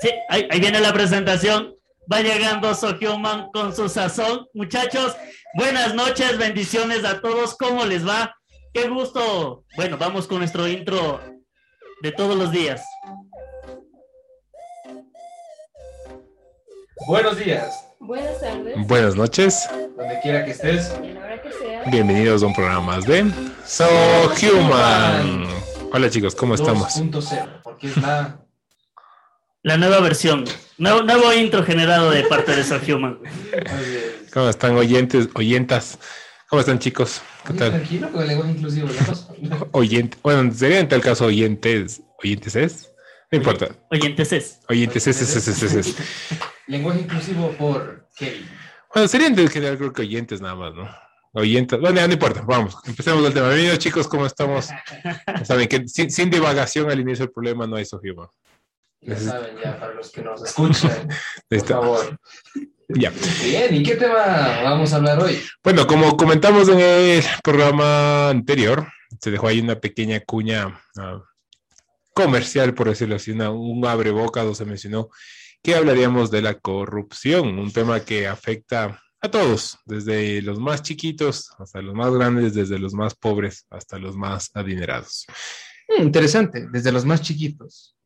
Sí, ahí, ahí viene la presentación. Va llegando Sohyuman con su sazón. Muchachos, buenas noches, bendiciones a todos. ¿Cómo les va? Qué gusto. Bueno, vamos con nuestro intro de todos los días. Buenos días, Buenas tardes. Buenas noches, donde quiera que estés. Y a la hora que sea. bienvenidos a un programa más de So Human. Hola chicos, ¿cómo estamos? 2.0, porque es la... La nueva versión. Nuevo, nuevo intro generado de parte de Sohyuman. Oye, ¿Cómo están oyentes, oyentas? ¿Cómo están chicos? ¿Qué tal? Tranquilo con el lenguaje inclusivo, ¿no? Oyente, bueno, sería en tal caso oyentes, oyentes es, no importa, Oyentes es. oyentes es, es, es, es, es, es. lenguaje inclusivo por Kevin. Bueno, serían en general creo que oyentes nada más, ¿no? Oyentes, bueno, no importa, vamos, empecemos el tema. Bienvenidos chicos, ¿cómo estamos? Saben que sin, sin divagación al inicio del problema no hay So Human. Ya saben, ya para los que nos escuchan, por favor. Ya. Bien, ¿y qué tema vamos a hablar hoy? Bueno, como comentamos en el programa anterior, se dejó ahí una pequeña cuña ah, comercial, por decirlo así, una, un abre boca donde se mencionó que hablaríamos de la corrupción, un tema que afecta a todos, desde los más chiquitos hasta los más grandes, desde los más pobres hasta los más adinerados. Mm, interesante, desde los más chiquitos.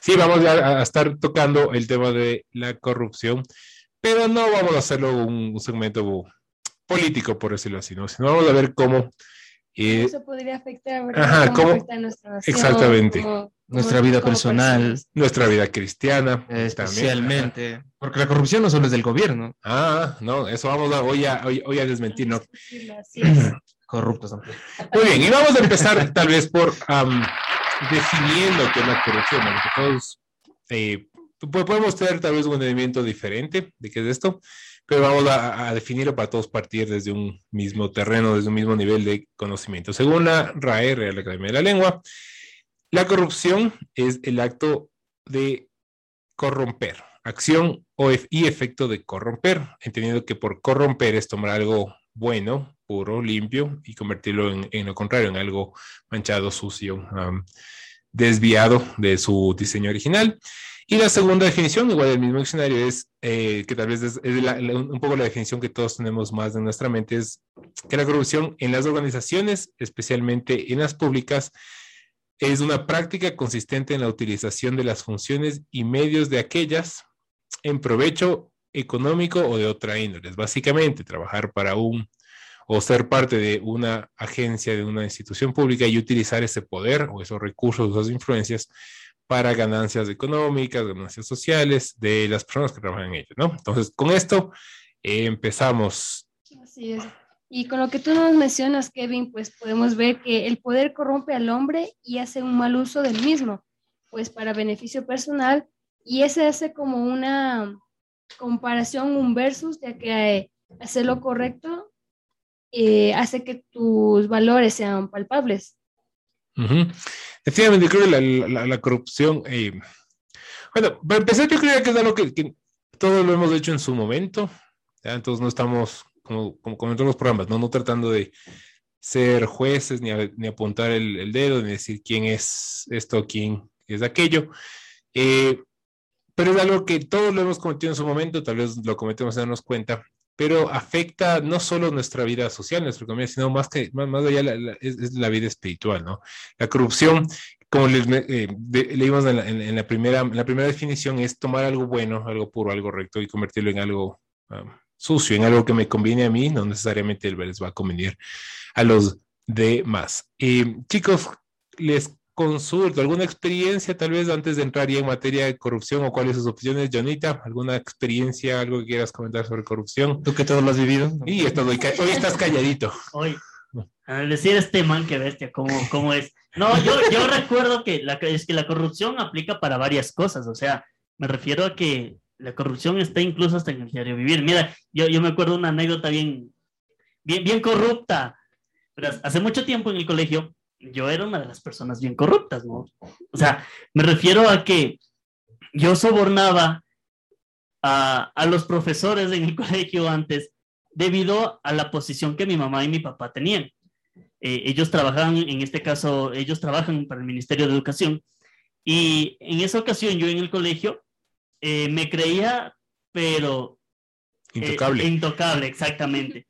Sí, vamos ya a estar tocando el tema de la corrupción, pero no vamos a hacerlo un, un segmento político, por decirlo así, ¿no? sino vamos a ver cómo eh, Eso podría afectar. Ajá, ¿cómo? afecta a nuestra nación, Exactamente. cómo- nuestra cómo- vida personal, personas. nuestra vida cristiana. eh, también. especialmente, porque la corrupción no solo es del gobierno, Ah, no, eso vamos a hoy a, hoy, hoy a desmentir, ¿no? Corruptos. Muy bien, y vamos a empezar tal vez por am, definiendo qué es la corrupción, ¿no? porque todos eh, po- podemos tener tal vez un entendimiento diferente de qué es esto, pero vamos a, definirlo para todos partir desde un mismo terreno, desde un mismo nivel de conocimiento. Según la RAE, Real Academia de la Lengua, la corrupción es el acto de corromper, acción o y efecto de corromper, entendiendo que por corromper es tomar algo bueno, puro, limpio y convertirlo en, en lo contrario, en algo manchado, sucio, am, desviado de su diseño original. Y la segunda definición, igual del mismo diccionario, es eh, que tal vez es, es la- la- un poco la definición que todos tenemos más en nuestra mente, es que la corrupción en las organizaciones, especialmente en las públicas, es una práctica consistente en la utilización de las funciones y medios de aquellas en provecho económico o de otra índole. Es Básicamente, trabajar para un o ser parte de una agencia, de una institución pública y utilizar ese poder o esos recursos, esas influencias para ganancias económicas, ganancias sociales de las personas que trabajan en ello, ¿no? Entonces, con esto eh, empezamos. Así es. Y con lo que tú nos mencionas, Kevin, pues podemos ver que el poder corrompe al hombre y hace un mal uso del mismo, pues para beneficio personal, y ese hace como una comparación, un versus, ya que eh, hacer lo correcto eh, hace que tus valores sean palpables. Ujú. Efectivamente, creo que la, la- corrupción, eh, bueno, para empezar, yo creo que es algo que, todos lo hemos hecho en su momento, ¿ya? entonces no estamos, como, como comentó en los programas, no, no tratando de ser jueces, ni, ni apuntar el, el dedo, ni decir quién es esto, quién es aquello, eh, pero es algo que todos lo hemos cometido en su momento, tal vez lo cometemos sin darnos cuenta, pero afecta no solo nuestra vida social, nuestra economía, sino más que más, más allá la- la- es, es la vida espiritual, ¿no? La corrupción, como les, eh, de- leímos en la, en- en la primera, en la primera definición, es tomar algo bueno, algo puro, algo recto y convertirlo en algo ah, sucio, en algo que me conviene a mí, no necesariamente les va a convenir a los demás. Eh, chicos, les consulto, ¿alguna experiencia tal vez antes de entrar ya en materia de corrupción o cuáles sus opciones, Jonita? ¿Alguna experiencia, algo que quieras comentar sobre corrupción? Tú que todo lo has vivido. Y estás hoy, hoy estás calladito. Hoy, al decir este man que bestia, ¿cómo, cómo es? No, yo, yo recuerdo que la, es que la corrupción aplica para varias cosas, o sea, me refiero a que la corrupción está incluso hasta en el diario vivir. Mira, yo, yo me acuerdo una anécdota bien, bien, bien corrupta. Pero hace mucho tiempo en el colegio, yo era una de las personas bien corruptas, ¿no? O sea, me refiero a que yo sobornaba a, a los profesores en el colegio antes debido a la posición que mi mamá y mi papá tenían. Eh, ellos trabajaban, en este caso, ellos trabajan para el Ministerio de Educación y en esa ocasión yo en el colegio eh, me creía, pero eh, Intocable. intocable, exactamente.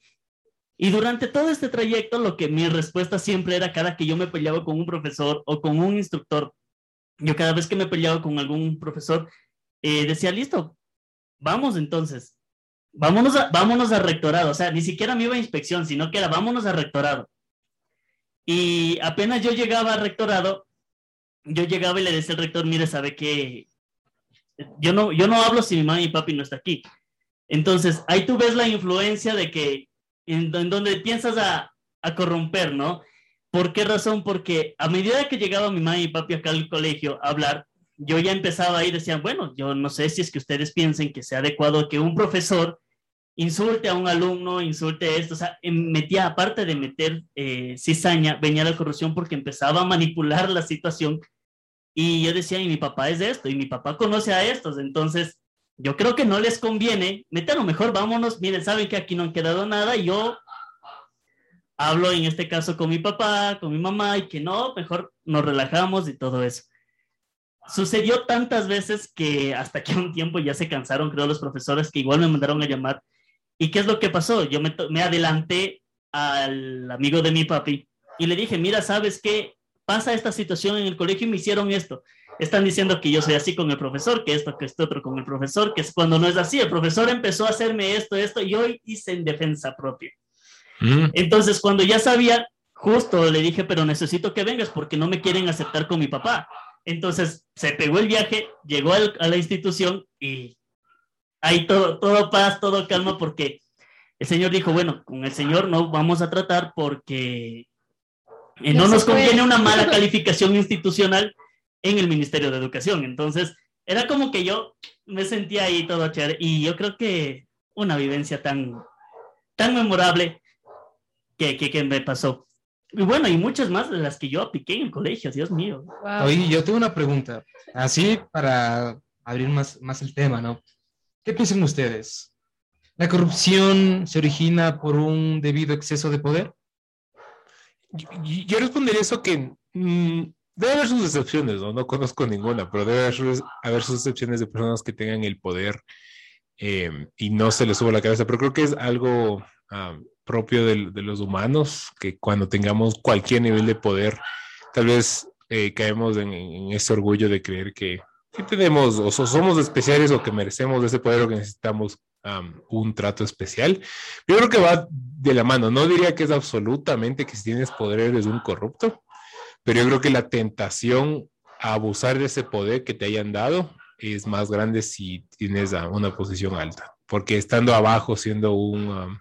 Y durante todo este trayecto, lo que mi respuesta siempre era cada que yo me peleaba con un profesor o con un instructor, yo cada vez que me peleaba con algún profesor, eh, decía, listo, vamos entonces, vámonos a, vámonos a rectorado. O sea, ni siquiera me iba a inspección, sino que era vámonos a rectorado. Y apenas yo llegaba al rectorado, yo llegaba y le decía al rector, mire, sabe que yo no, yo no hablo si mi mamá y papi no está aquí. Entonces, ahí tú ves la influencia de que en, donde piensas a, a, corromper, ¿no? ¿Por qué razón? Porque a medida que llegaba mi mamá y papi acá al colegio a hablar, yo ya empezaba ahí, decían, bueno, yo no sé si es que ustedes piensen que sea adecuado que un profesor insulte a un alumno, insulte esto, o sea, metía, aparte de meter eh, cizaña, venía la corrupción porque empezaba a manipular la situación y yo decía, y mi papá es de esto, y mi papá conoce a estos, entonces yo creo que no les conviene, meterlo mejor, vámonos, miren, saben que aquí no han quedado nada, y yo hablo en este caso con mi papá, con mi mamá, y que no, mejor nos relajamos y todo eso. Sucedió tantas veces que hasta que un tiempo ya se cansaron, creo, los profesores que igual me mandaron a llamar. ¿Y qué es lo que pasó? Yo me, me adelanté al amigo de mi papi y le dije, mira, ¿sabes qué? Pasa esta situación en el colegio y me hicieron esto. Están diciendo que yo soy así con el profesor, que esto, que esto otro con el profesor, que es cuando no es así. El profesor empezó a hacerme esto, esto, y yo hice en defensa propia. Mm. Entonces, cuando ya sabía, justo le dije, pero necesito que vengas porque no me quieren aceptar con mi papá. Entonces, se pegó el viaje, llegó al, a la institución y ahí todo, todo paz, todo calma porque el señor dijo, bueno, con el señor no vamos a tratar porque eh, no nos conviene una mala calificación institucional en el Ministerio de Educación. Entonces, era como que yo me sentía ahí todo chévere y yo creo que una vivencia tan, tan memorable que, que, que me pasó. Y bueno, y muchas más de las que yo apliqué en el colegio, Dios mío. Wow. Oye, yo tengo una pregunta, así para abrir más, más el tema, ¿no? ¿Qué piensan ustedes? ¿La corrupción se origina por un debido exceso de poder? Yo, yo respondería eso que mmm, debe haber sus excepciones, ¿no? No conozco ninguna, pero debe haber, haber sus excepciones de personas que tengan el poder eh, y no se les suba la cabeza, pero creo que es algo um, propio de, de, los humanos, que cuando tengamos cualquier nivel de poder, tal vez eh, caemos en, ese orgullo de creer que, que tenemos, o so, somos especiales o que merecemos ese poder o que necesitamos un trato especial. Yo creo que va de la mano, no diría que es absolutamente que si tienes poder eres un corrupto, pero yo creo que la tentación a abusar de ese poder que te hayan dado es más grande si tienes una posición alta, porque estando abajo, siendo un... Um,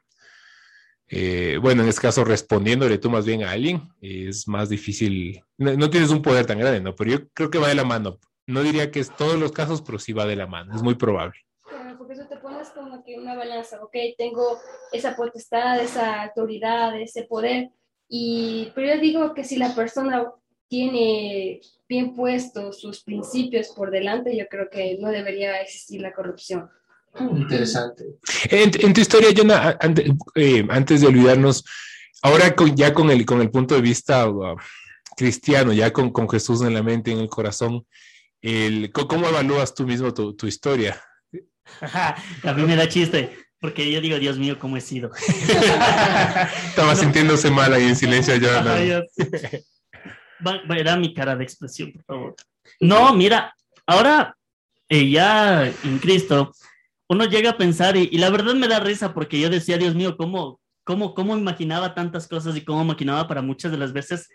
eh, bueno, en este caso respondiéndole tú más bien a alguien, es más difícil, no, tienes un poder tan grande, ¿no? Pero yo creo que va de la mano. No diría que es todos los casos, pero sí va de la mano, es muy probable. Porque tú te pones como que una balanza, ok, tengo esa potestad, esa autoridad, ese poder, y, pero yo digo que si la persona tiene bien puestos sus principios por delante, yo creo que no debería existir la corrupción. Interesante. En, en tu historia, Jonah, antes, eh, antes, de olvidarnos, ahora con, ya con el, con el punto de vista uh, cristiano, ya con, con, Jesús en la mente, en el corazón, el, ¿cómo evalúas tú mismo tu, tu historia? A mí me da chiste, porque yo digo, Dios mío, ¿cómo he sido? Estaba sintiéndose mal ahí en silencio, Jonah. Verá mi cara de expresión, por favor. No, mira, ahora eh, ya en Cristo, uno llega a pensar, y, y, la verdad me da risa porque yo decía, Dios mío, ¿cómo, cómo, cómo imaginaba tantas cosas y cómo imaginaba para muchas de las veces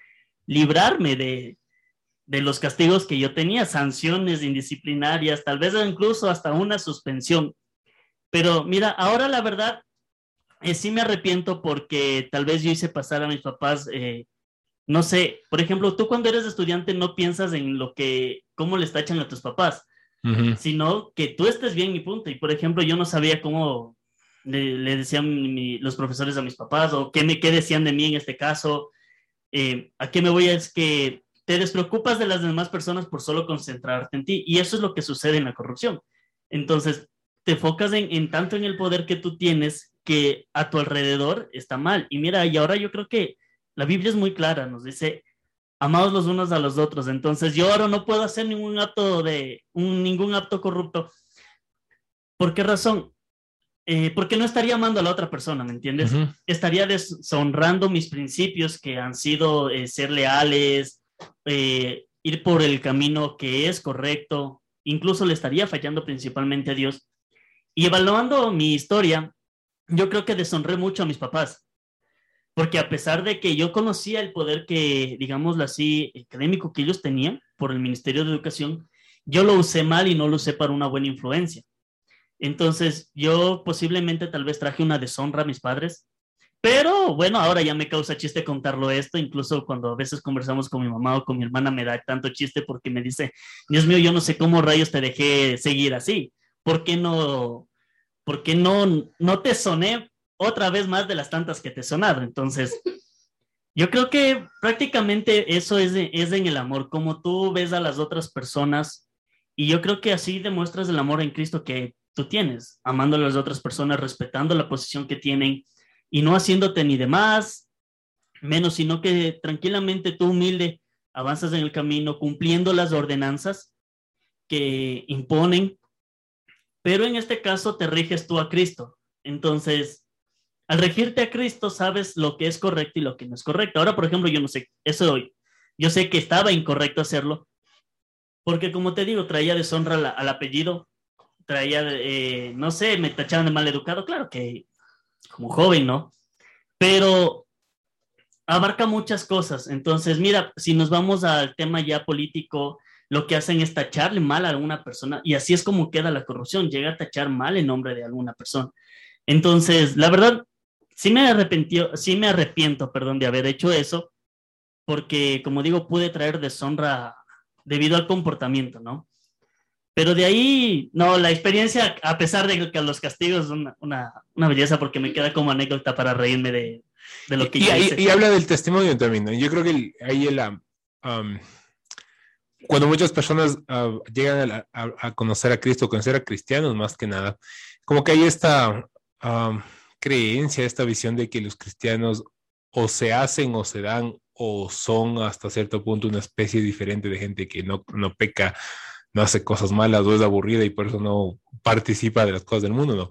librarme de, de los castigos que yo tenía, sanciones indisciplinarias, tal vez incluso hasta una suspensión. Pero mira, ahora la verdad, eh, sí me arrepiento porque tal vez yo hice pasar a mis papás, eh, no sé, por ejemplo, tú cuando eres estudiante no piensas en lo que, cómo les tachan a tus papás Uh -huh. sino que tú estés bien y punto. Y por ejemplo, yo no sabía cómo le, le decían mi, los profesores a mis papás o qué, me, qué decían de mí en este caso. Eh, ¿A qué me voy? Es que te despreocupas de las demás personas por solo concentrarte en ti. Y eso es lo que sucede en la corrupción. Entonces, te enfocas en, en tanto en el poder que tú tienes que a tu alrededor está mal. Y mira, y ahora yo creo que la Biblia es muy clara, nos dice, amados los unos a los otros. Entonces yo ahora no puedo hacer ningún acto de un, ningún acto corrupto ¿Por qué razón? Eh, porque no estaría amando a la otra persona, ¿me entiendes? Ujú. Estaría deshonrando mis principios que han sido eh, ser leales, eh, ir por el camino que es correcto, incluso le estaría fallando principalmente a Dios. Y evaluando mi historia, yo creo que deshonré mucho a mis papás, porque a pesar de que yo conocía el poder que, digámoslo así, académico que ellos tenían por el Ministerio de Educación, yo lo usé mal y no lo usé para una buena influencia. Entonces, yo posiblemente tal vez traje una deshonra a mis padres, pero bueno, ahora ya me causa chiste contarlo esto, incluso cuando a veces conversamos con mi mamá o con mi hermana me da tanto chiste porque me dice, Dios mío, yo no sé cómo rayos te dejé seguir así, ¿por qué no, por qué no, no te soné otra vez más de las tantas que te he sonado? Entonces, yo creo que prácticamente eso es, de- es en el amor, como tú ves a las otras personas y yo creo que así demuestras el amor en Cristo que tú tienes, amando a las otras personas, respetando la posición que tienen y no haciéndote ni de más, menos, sino que tranquilamente tú humilde avanzas en el camino cumpliendo las ordenanzas que imponen, pero en este caso te riges tú a Cristo. Entonces, al regirte a Cristo, sabes lo que es correcto y lo que no es correcto. Ahora, por ejemplo, yo no sé, eso yo sé que estaba incorrecto hacerlo, porque como te digo, traía deshonra al, al apellido, traía, eh, no sé, me tachaban de mal educado, claro que como joven, ¿no? Pero abarca muchas cosas. Entonces, mira, si nos vamos al tema ya político, lo que hacen es tacharle mal a alguna persona y así es como queda la corrupción, llega a tachar mal el nombre de alguna persona. Entonces, la verdad, sí me arrepintió, sí me arrepiento, perdón, de haber hecho eso, porque como digo, pude traer deshonra debido al comportamiento, ¿no? Pero de ahí, no, la experiencia, a pesar de que los castigos, una, una, una belleza porque me queda como anécdota para reírme de, de lo que y, yo hice. y habla del testimonio también, ¿no? Yo creo que el- ahí el, um, um, cuando muchas personas uh, llegan a, a- a conocer a Cristo, conocer a cristianos más que nada, como que hay esta creencia, esta visión de que los cristianos o se hacen o se dan o son hasta cierto punto una especie diferente de gente que no, no peca, no hace cosas malas o es aburrida y por eso no participa de las cosas del mundo, ¿no?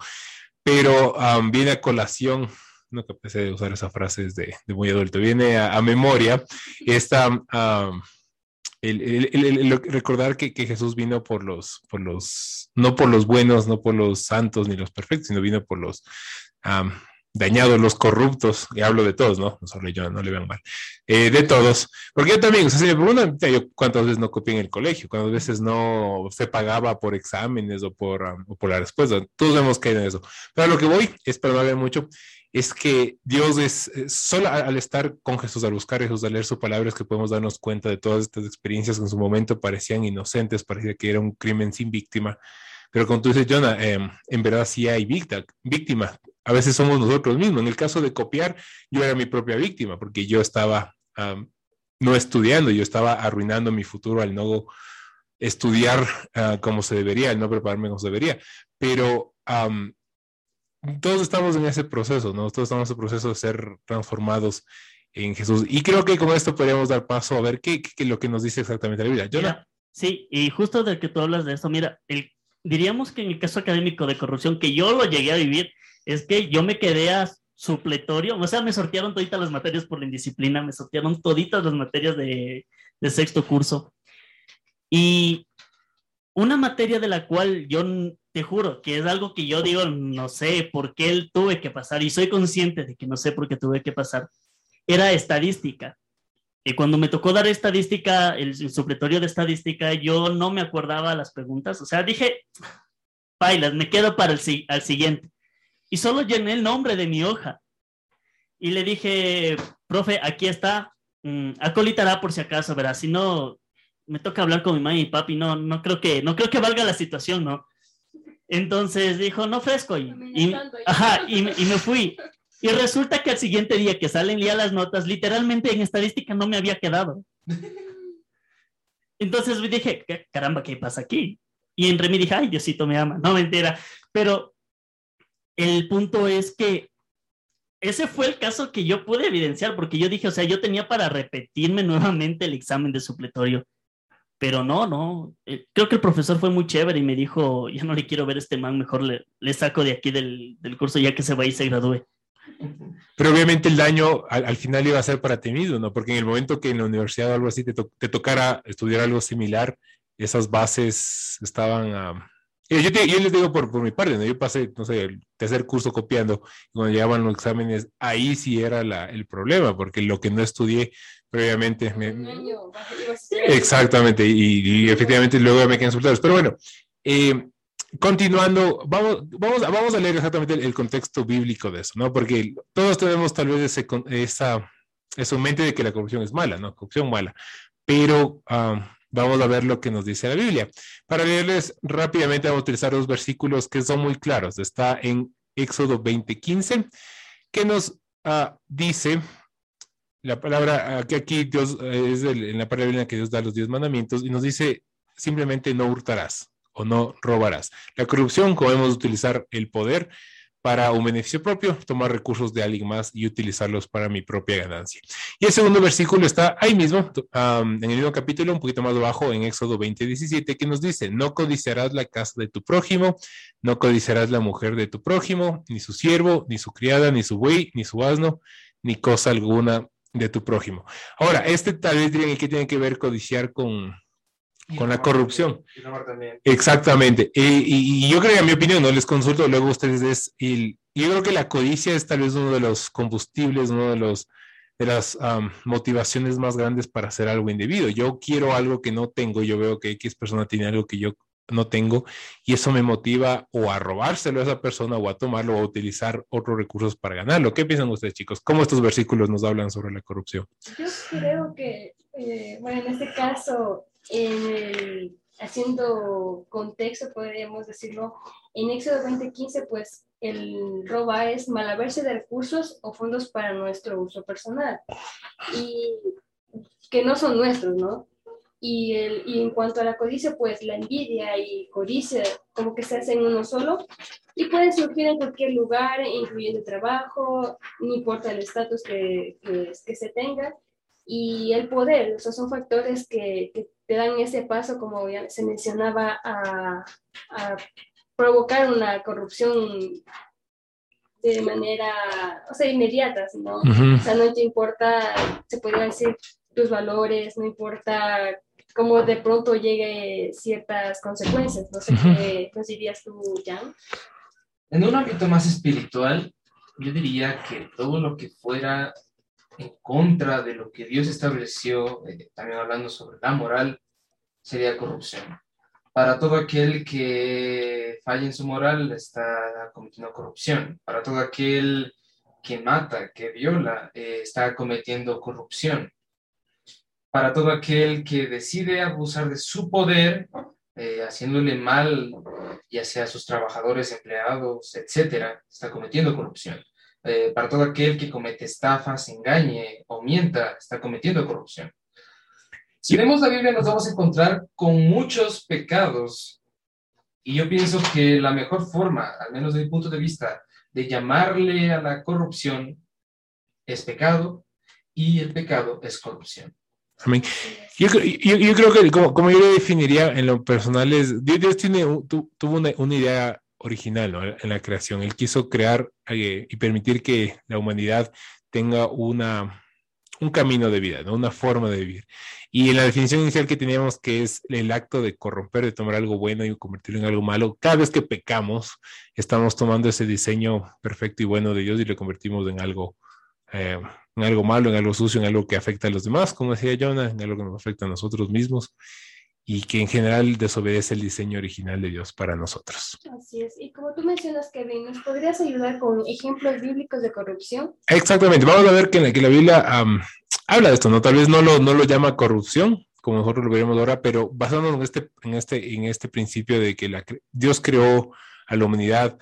Pero um, viene a colación no que empecé a usar esa frase de, de muy adulto, viene a, a memoria esta, um, el, recordar que, Jesús vino por los, por los, no por los buenos, no por los santos ni los perfectos, sino vino por los dañados, los corruptos, y hablo de todos, ¿no? No solo yo, no le vean mal, eh, de todos, porque yo también, o sea, si me preguntan, yo cuántas veces no copié en el colegio, cuántas veces no se pagaba por exámenes o por, um, o por la respuesta, todos hemos caído en eso, pero lo que voy es para no hablar mucho, es que Dios es, es solo al estar con Jesús, al buscar a Jesús, al leer su palabra, es que podemos darnos cuenta de todas estas experiencias que en su momento parecían inocentes, parecía que era un crimen sin víctima. Pero como tú dices, Jonah, eh, en verdad sí hay víctima. A veces somos nosotros mismos. En el caso de copiar, yo era mi propia víctima porque yo estaba um, no estudiando, yo estaba arruinando mi futuro al no estudiar uh, como se debería, al no prepararme como se debería. Pero um, todos estamos en ese proceso, ¿no? Todos estamos en ese proceso de ser transformados en Jesús. Y creo que con esto podríamos dar paso a ver qué, qué, qué lo que nos dice exactamente la Biblia. Mira, sí, y justo de que tú hablas de esto, mira, el, diríamos que en el caso académico de corrupción, que yo lo llegué a vivir, es que yo me quedé a supletorio, o sea, me sortearon toditas las materias por la indisciplina, me sortearon toditas las materias de, sexto curso. Y una materia de la cual yo te juro que es algo que yo digo, no sé por qué él tuve que pasar, y soy consciente de que no sé por qué tuve que pasar, era estadística. Y cuando me tocó dar estadística, el, supletorio de estadística, yo no me acordaba las preguntas. O sea, dije, bailas, me quedo para el al siguiente. Y solo llené el nombre de mi hoja. Y le dije, profe, aquí está, mm, acolitará por si acaso, verás, si no, me toca hablar con mi mamá y papi, no, no creo que, no creo que valga la situación, ¿no? Entonces dijo, no fresco, y, y- ajá, y, y me fui. Y resulta que al siguiente día que salen ya las notas, literalmente en estadística no me había quedado. Entonces dije, "¿Qué- caramba, ¿qué pasa aquí? Y entre mí dije, ay, Diosito me ama. No, mentira. Pero el punto es que ese fue el caso que yo pude evidenciar, porque yo dije, o sea, yo tenía para repetirme nuevamente el examen de supletorio. Pero no, no. Eh, creo que el profesor fue muy chévere y me dijo, ya no le quiero ver a este man, mejor le, le saco de aquí del, del curso ya que se va y se gradúe. Pero obviamente el daño al, al final iba a ser para ti mismo, ¿no? Porque en el momento que en la universidad o algo así te, to- te tocara estudiar algo similar, esas bases estaban... y yo, te- yo les digo por, por mi parte, ¿no? Yo pasé, no sé, el tercer curso copiando, cuando llegaban los exámenes, ahí sí era la, el problema, porque lo que no estudié previamente me. Exactamente, y, y efectivamente luego me quedan resultados. Pero bueno, eh, continuando, vamos, vamos, vamos a leer exactamente el, el contexto bíblico de eso, ¿no? Porque todos tenemos tal vez ese, esa, en mente de que la corrupción es mala, ¿no? Corrupción mala. Pero ah, vamos a ver lo que nos dice la Biblia. Para leerles rápidamente, vamos a utilizar dos versículos que son muy claros. Está en Éxodo 20:15, que nos ah, dice la palabra, aquí, aquí Dios eh, es el- en la palabra bíblica que Dios da los diez mandamientos y nos dice simplemente no hurtarás o no robarás. La corrupción, como hemos de utilizar el poder para un beneficio propio, tomar recursos de alguien más y utilizarlos para mi propia ganancia. Y el segundo versículo está ahí mismo, en el mismo capítulo, un poquito más abajo, en Éxodo 20, 17, que nos dice, no codiciarás la casa de tu prójimo, no codiciarás la mujer de tu prójimo, ni su siervo, ni su criada, ni su buey, ni su asno, ni cosa alguna de tu prójimo. Ahora, este tal vez dirían que tiene que ver codiciar con, con la corrupción. Exactamente. Y, y yo creo que, en mi opinión, no les consulto luego ustedes, es el, yo creo que la codicia es tal vez uno de los combustibles, uno de los de las am, motivaciones más grandes para hacer algo indebido. Yo quiero algo que no tengo, yo veo que X persona tiene algo que yo no tengo y eso me motiva o a robárselo a esa persona o a tomarlo o a utilizar otros recursos para ganarlo. ¿Qué piensan ustedes, chicos? ¿Cómo estos versículos nos hablan sobre la corrupción? Yo creo que, eh, bueno, en este caso, en el- haciendo contexto, podríamos decirlo, en Éxodo 20:15, pues el roba es malaverse de recursos o fondos para nuestro uso personal y que no son nuestros, ¿no? Y, el, y en cuanto a la codicia, pues la envidia y codicia como que se hacen uno solo y pueden surgir en cualquier lugar, incluyendo trabajo, no importa el estatus que, que, que se tenga y el poder, esos son factores que, que te dan ese paso, como ya se mencionaba, a, a provocar una corrupción de manera, o sea, inmediata, ¿no? O sea, no te importa, se podría decir, tus valores, no importa cómo de pronto llegue ciertas consecuencias. No sé Ujú. qué nos dirías tú, Jan. En un ámbito más espiritual, yo diría que todo lo que fuera en contra de lo que Dios estableció, eh, también hablando sobre la moral, sería corrupción. Para todo aquel que falla en su moral, está cometiendo corrupción. Para todo aquel que mata, que viola, eh, está cometiendo corrupción. Para todo aquel que decide abusar de su poder, eh, haciéndole mal ya sea a sus trabajadores, empleados, etcétera, está cometiendo corrupción. Eh, para todo aquel que comete estafas, engañe o mienta, está cometiendo corrupción. Si vemos la Biblia nos vamos a encontrar con muchos pecados y yo pienso que la mejor forma, al menos desde mi punto de vista, de llamarle a la corrupción es pecado y el pecado es corrupción. Amén. Yo, yo, yo creo que como, como yo lo definiría en lo personal es, Dios, Dios tiene, tu- tuvo una, una idea original en la creación. Él quiso crear eh, y permitir que la humanidad tenga una, un camino de vida, ¿no? una forma de vivir. Y en la definición inicial que teníamos, que es el acto de corromper, de tomar algo bueno y convertirlo en algo malo, cada vez que pecamos, estamos tomando ese diseño perfecto y bueno de Dios y lo convertimos en algo eh, en algo malo, en algo sucio, en algo que afecta a los demás, como decía Jonah, en algo que nos afecta a nosotros mismos y que en general desobedece el diseño original de Dios para nosotros. Así es. Y como tú mencionas, Kevin, ¿nos podrías ayudar con ejemplos bíblicos de corrupción? Exactamente, vamos a ver que, la- que la Biblia am, habla de esto, ¿no? Tal vez no lo, no lo llama corrupción, como nosotros lo veremos ahora, pero basándonos en este, en este, en este principio de que la, Dios creó a la humanidad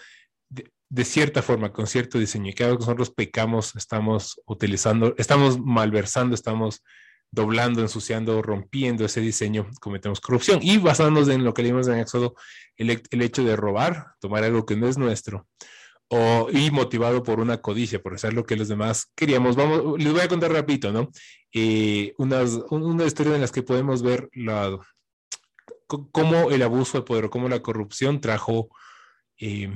de, de cierta forma, con cierto diseño, y cada vez que nosotros pecamos, estamos utilizando, estamos malversando, estamos doblando, ensuciando, rompiendo ese diseño, cometemos corrupción. Y basándonos en lo que leímos en Éxodo, el, el hecho de robar, tomar algo que no es nuestro, y motivado por una codicia, por hacer lo que los demás queríamos. Vamos, les voy a contar rapidito, ¿no? Eh, unas, un- una historia en las que podemos ver cómo el abuso de poder, cómo la corrupción trajo eh,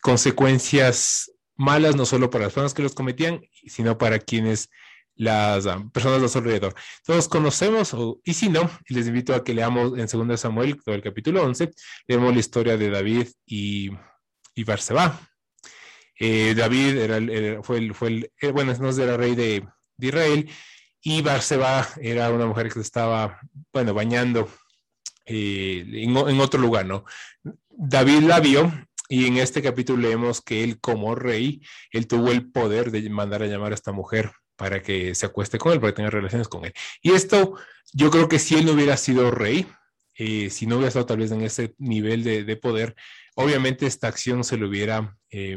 consecuencias malas no solo para las personas que los cometían, sino para quienes las ah, personas a su alrededor. Todos conocemos, o- y si no, les invito a que leamos en 2 Samuel, todo el capítulo 11, leemos la historia de David y, y Barseba. Eh, David era fue el, fue el, eh, bueno, no era rey de, de Israel, y Barseba era una mujer que estaba, bueno, bañando eh, en, en otro lugar, ¿no? David la vio y en este capítulo leemos que él como rey, él tuvo el poder de mandar a llamar a esta mujer para que se acueste con él, para que tenga relaciones con él. Y esto, yo creo que si él no hubiera sido rey, eh, si no hubiera estado tal vez en ese nivel de, de poder, obviamente esta acción se lo hubiera, eh,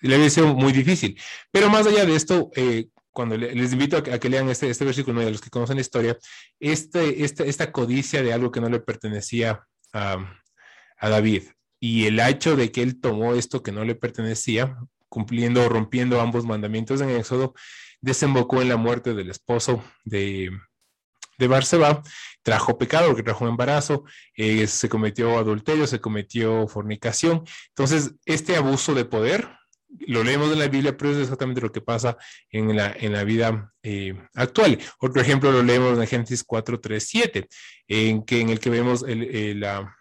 le hubiera sido muy difícil. Pero más allá de esto, eh, cuando le- les invito a que, lean este, este versículo, a los que conocen la historia, este, este, esta codicia de algo que no le pertenecía a, a David y el hecho de que él tomó esto que no le pertenecía, cumpliendo o rompiendo ambos mandamientos en Éxodo, desembocó en la muerte del esposo de, de Barseba, trajo pecado porque trajo embarazo, eh, se cometió adulterio, se cometió fornicación. Entonces, este abuso de poder, lo leemos en la Biblia, pero es exactamente lo que pasa en la, en la vida eh, actual. Otro ejemplo lo leemos en Génesis 4, 3, 7, en, que, en el que vemos el, el, la-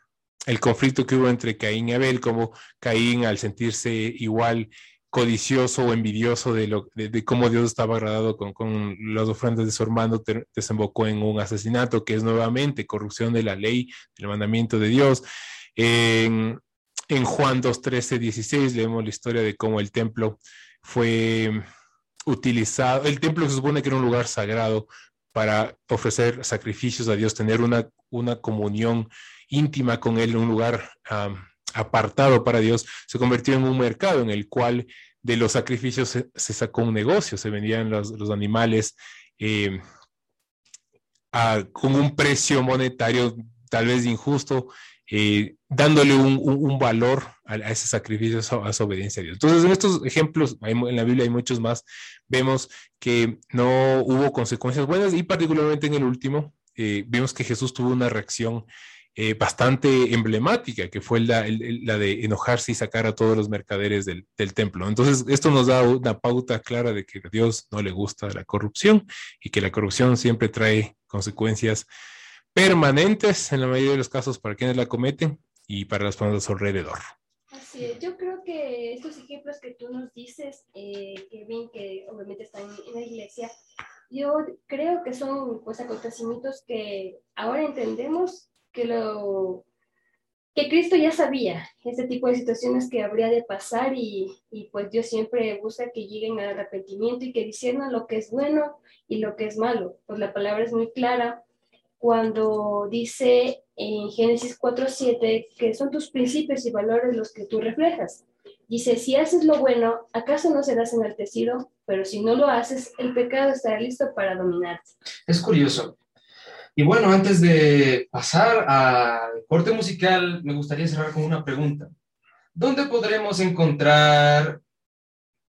el conflicto que hubo entre Caín y Abel, como Caín al sentirse igual codicioso o envidioso de, lo, de, de cómo Dios estaba agradado con, con las ofrendas de su hermano, desembocó en un asesinato, que es nuevamente corrupción de la ley, del mandamiento de Dios. En, Juan 2, 13, 16 leemos la historia de cómo el templo fue utilizado, el templo se supone que era un lugar sagrado para ofrecer sacrificios a Dios, tener una, una comunión íntima con Él, un lugar apartado para Dios, se convirtió en un mercado en el cual de los sacrificios se, sacó un negocio, se vendían los, animales eh, con un precio monetario tal vez injusto, eh, dándole un, valor a, ese sacrificio, a esa, obediencia a Dios. Entonces, en estos ejemplos, en la Biblia hay muchos más, vemos que no hubo consecuencias buenas y particularmente en el último, eh, vimos que Jesús tuvo una reacción eh, bastante emblemática, que fue la, de enojarse y sacar a todos los mercaderes del, templo. Entonces, esto nos da una pauta clara de que Dios no le gusta la corrupción y que la corrupción siempre trae consecuencias permanentes en la mayoría de los casos para quienes la cometen y para las personas a su alrededor. Así es, yo creo que estos ejemplos que tú nos dices, eh, Kevin, que obviamente están en la iglesia, yo creo que son pues acontecimientos que ahora entendemos que lo que Cristo ya sabía este tipo de situaciones que habría de pasar y, y, pues Dios siempre busca que lleguen al arrepentimiento y que disciernan lo que es bueno y lo que es malo. Pues la palabra es muy clara cuando dice en Génesis 4:7 que son tus principios y valores los que tú reflejas. Dice, si haces lo bueno, ¿acaso no serás enaltecido? Pero si no lo haces, el pecado estará listo para dominarte. Es curioso. Y bueno, antes de pasar al corte musical, me gustaría cerrar con una pregunta. ¿Dónde podremos encontrar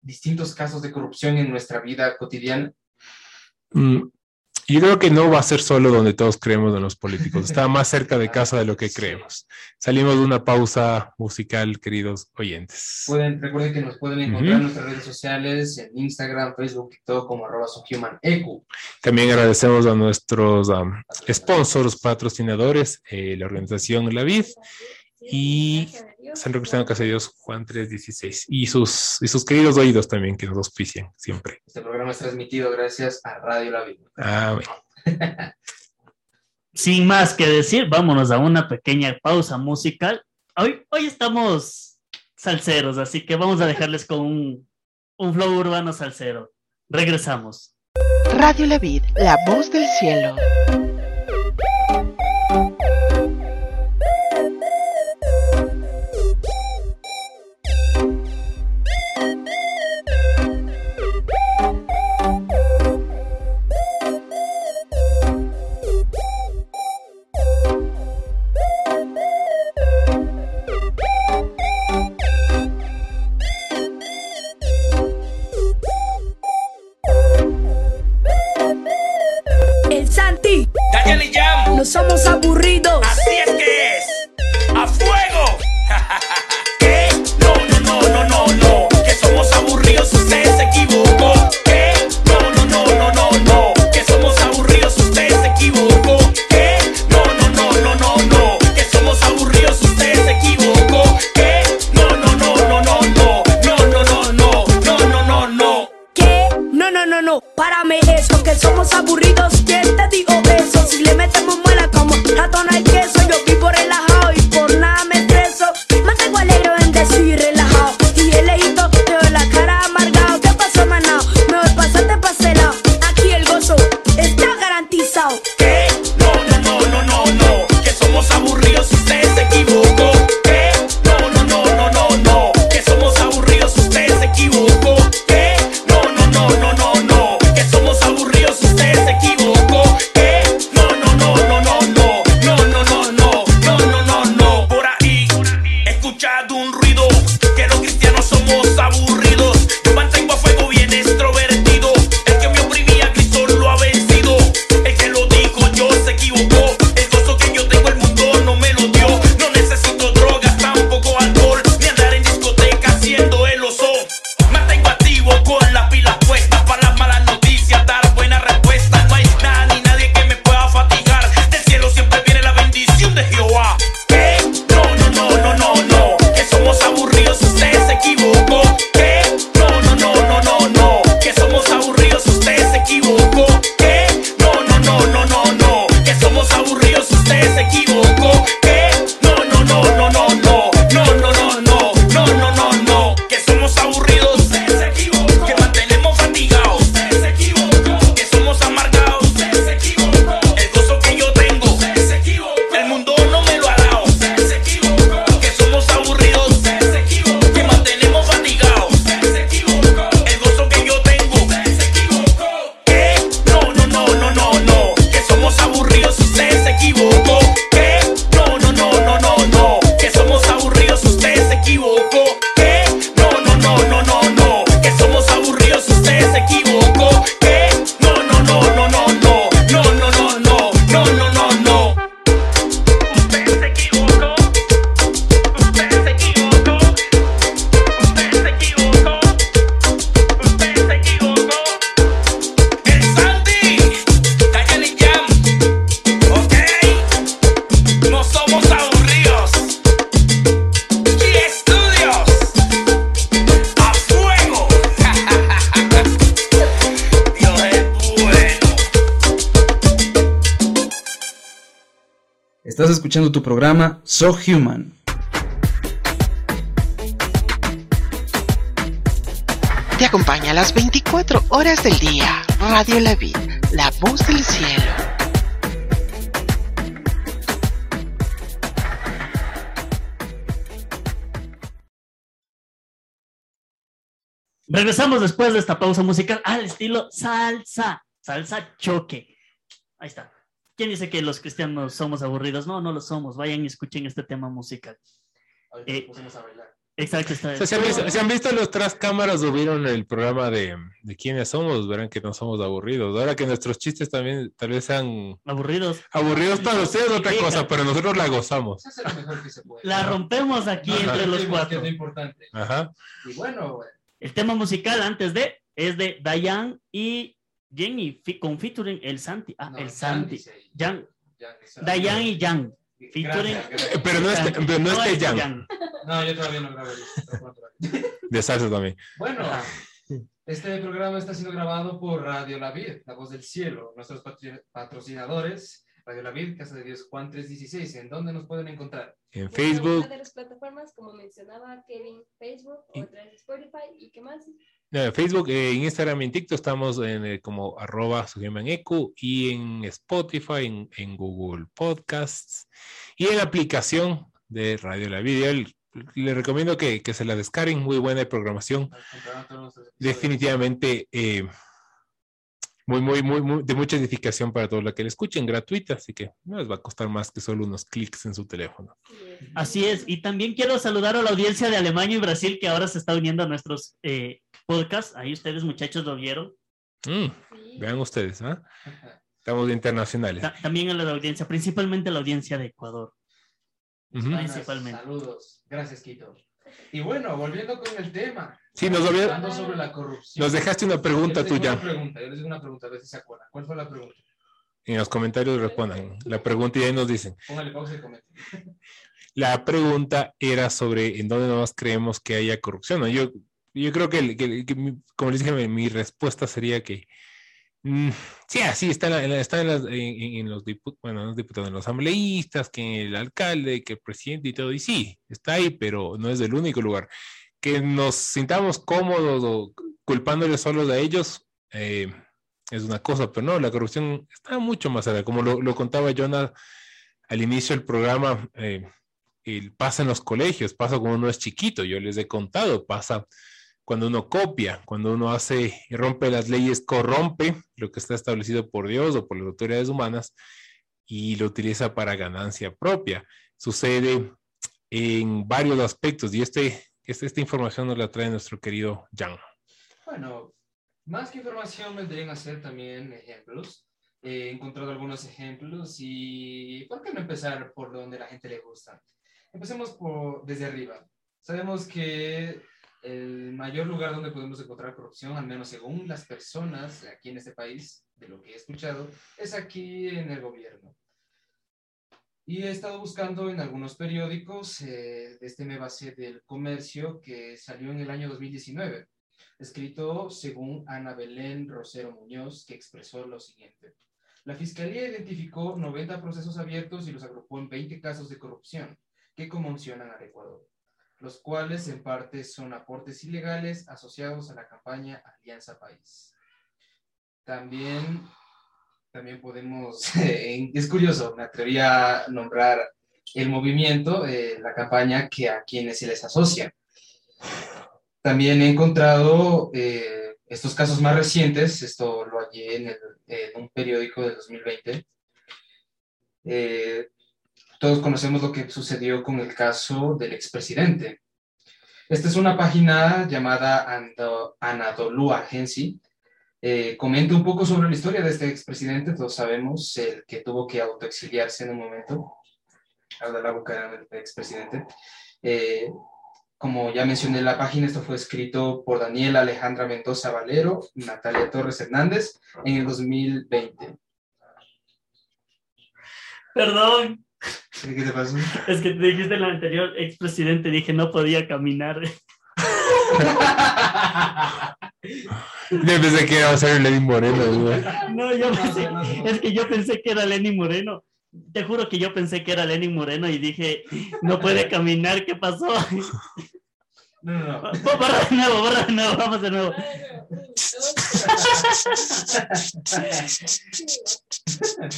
distintos casos de corrupción en nuestra vida cotidiana? Yo creo que no va a ser solo donde todos creemos en los políticos, está más cerca de casa de lo que creemos. Salimos de una pausa musical, queridos oyentes. Pueden, recuerden que nos pueden encontrar uh -huh. en nuestras redes sociales, en Instagram, Facebook y todo como arroba humanecu. También agradecemos a nuestros um, sponsors, patrocinadores, eh, la organización La Vid y Centro Cristiano Casa de Dios Juan 316 y sus, y sus queridos oídos también que nos auspician siempre. Este programa es transmitido gracias a Radio La Vida. Amén. Sin más que decir, vámonos a una pequeña pausa musical. Hoy, hoy estamos salseros, así que vamos a dejarles con un, un flow urbano salsero. Regresamos. Radio La Vid, la voz del cielo. Tu programa So Human. Te acompaña a las 24 horas del día. Radio La Vid, la voz del cielo. Regresamos después de esta pausa musical al estilo salsa, salsa choque. Ahí está. ¿Quién dice que los cristianos somos aburridos? No, no lo somos. Vayan y escuchen este tema musical. Ahorita Eh, nos pusimos a bailar. Exacto, está. O sea, ¿se, han visto, se han visto los tras cámaras o vieron el programa de, de quiénes somos? Verán que no somos aburridos. Ahora que nuestros chistes también tal vez sean Aburridos. aburridos para ustedes, otra cosa, pero nosotros la gozamos. Lo mejor que se puede. La rompemos aquí Ajá. entre los es cuatro. lo importante. Ajá. Y bueno, El tema musical antes de es de Dayan y Jenny fi- con featuring el Santi. Ah, no, el Santi. Jan, Dayan y Jan. Featuring- gracias. Pero no este, pero no este es Jan, Jan. No, yo todavía no haré. de salsa también. Bueno, Ajá. este programa está siendo grabado por Radio La Vid, La Voz del Cielo, nuestros patrocinadores, Radio La Vid, Casa de Dios Juan 316. ¿En dónde nos pueden encontrar? En Una Facebook, de las plataformas, como mencionaba Kevin, Facebook, Y- otra es Spotify y qué más. En Facebook, eh, en Instagram y en TikTok estamos en, eh, como arroba y en Spotify, en, en Google Podcasts y en la aplicación de Radio La Video. El- Le recomiendo que, que se la descarguen, muy buena programación. Definitivamente eh, muy, muy, muy, muy, de mucha edificación para todos los que le escuchen, gratuita, así que no les va a costar más que solo unos clics en su teléfono. Así es. Y también quiero saludar a la audiencia de Alemania y Brasil que ahora se está uniendo a nuestros eh, podcasts. Ahí ustedes, muchachos, lo vieron. Mm, Sí. vean ustedes, ¿ah? Estamos internacionales. Ta- también a la audiencia, principalmente a la audiencia de Ecuador. Principalmente. Saludos. Gracias, Quito. Y bueno, volviendo con el tema. Sí, nos, Hablando sobre la corrupción. nos dejaste una pregunta Yo tuya. Una pregunta, yo les digo una pregunta, a ver si se acuerdan. ¿Cuál fue la pregunta? En los comentarios respondan la pregunta y ahí nos dicen. Póngale pausa y comenten. La pregunta era sobre en dónde nos creemos que haya corrupción. Yo, yo creo que, que- que como les dije, mi respuesta sería que mm, sí, así está, en, los diputados, los en los asambleístas, que el alcalde, que el presidente y todo. Y sí, está ahí, pero no es el único lugar. Que nos sintamos cómodos o culpándoles solos a ellos. eh, es una cosa, pero no, la corrupción está mucho más allá. Como lo, contaba Jonah al inicio del programa, eh, el- pasa en los colegios, pasa cuando uno es chiquito, yo les he contado, pasa cuando uno copia, cuando uno hace, rompe las leyes, corrompe lo que está establecido por Dios o por las autoridades humanas y lo utiliza para ganancia propia. Sucede en varios aspectos y este, este- esta información nos la trae nuestro querido Jan. Bueno, más que información vendrían a ser también ejemplos. He encontrado algunos ejemplos y ¿por qué no empezar por donde la gente le gusta? Empecemos por desde arriba. Sabemos que el mayor lugar donde podemos encontrar corrupción, al menos según las personas aquí en este país, de lo que he escuchado, es aquí en el gobierno. Y he estado buscando en algunos periódicos, eh, este me base del comercio que salió en el año 2019 escrito según Ana Belén Rosero Muñoz, que expresó lo siguiente. La Fiscalía identificó 90 procesos abiertos y los agrupó en 20 casos de corrupción que conmocionan al Ecuador, los cuales en parte son aportes ilegales asociados a la campaña Alianza País. También, también podemos, es curioso, me atrevería a nombrar el movimiento, eh, la campaña que a quienes se les asocia. También he encontrado eh, estos casos más recientes, esto lo hallé en un periódico de 2020. Todos conocemos lo que sucedió con el caso del expresidente. Esta es una página llamada Ando- Anadolu Agency. Eh, comenta un poco sobre la historia de este expresidente, todos sabemos, el que tuvo que autoexiliarse en un momento. Habla la boca del expresidente. Eh, como ya mencioné en la página, esto fue escrito por Daniela Alejandra Mendoza Valero, Natalia Torres Hernández, en el 2020. Perdón, ¿Qué te pasó? es que te dijiste en el anterior expresidente, dije no podía caminar. Yo pensé que iba a ser Lenin Moreno. güey. No, yo pensé, es que yo pensé que era Lenny Moreno. te juro que yo pensé que era Lenin Moreno y dije, no puede caminar, ¿qué pasó? No, no, no. Borra de nuevo, borra de nuevo, vamos de nuevo.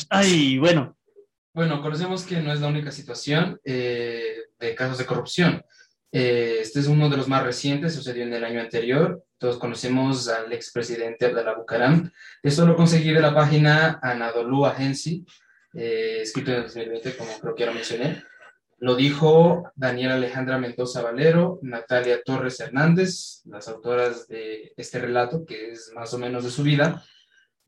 Ay, bueno, Bueno, conocemos que no es la única situación eh, de casos de corrupción. Eh, este es uno de los más recientes, sucedió en el año anterior. Todos conocemos al expresidente Abdallah Bucaram. Esto lo conseguí de la página Anadolu Agency, eh, escrito en el 2020, como creo que ya lo mencioné. Lo dijo Daniela Alejandra Mendoza Valero, Natalia Torres Hernández, las autoras de este relato, que es más o menos de su vida,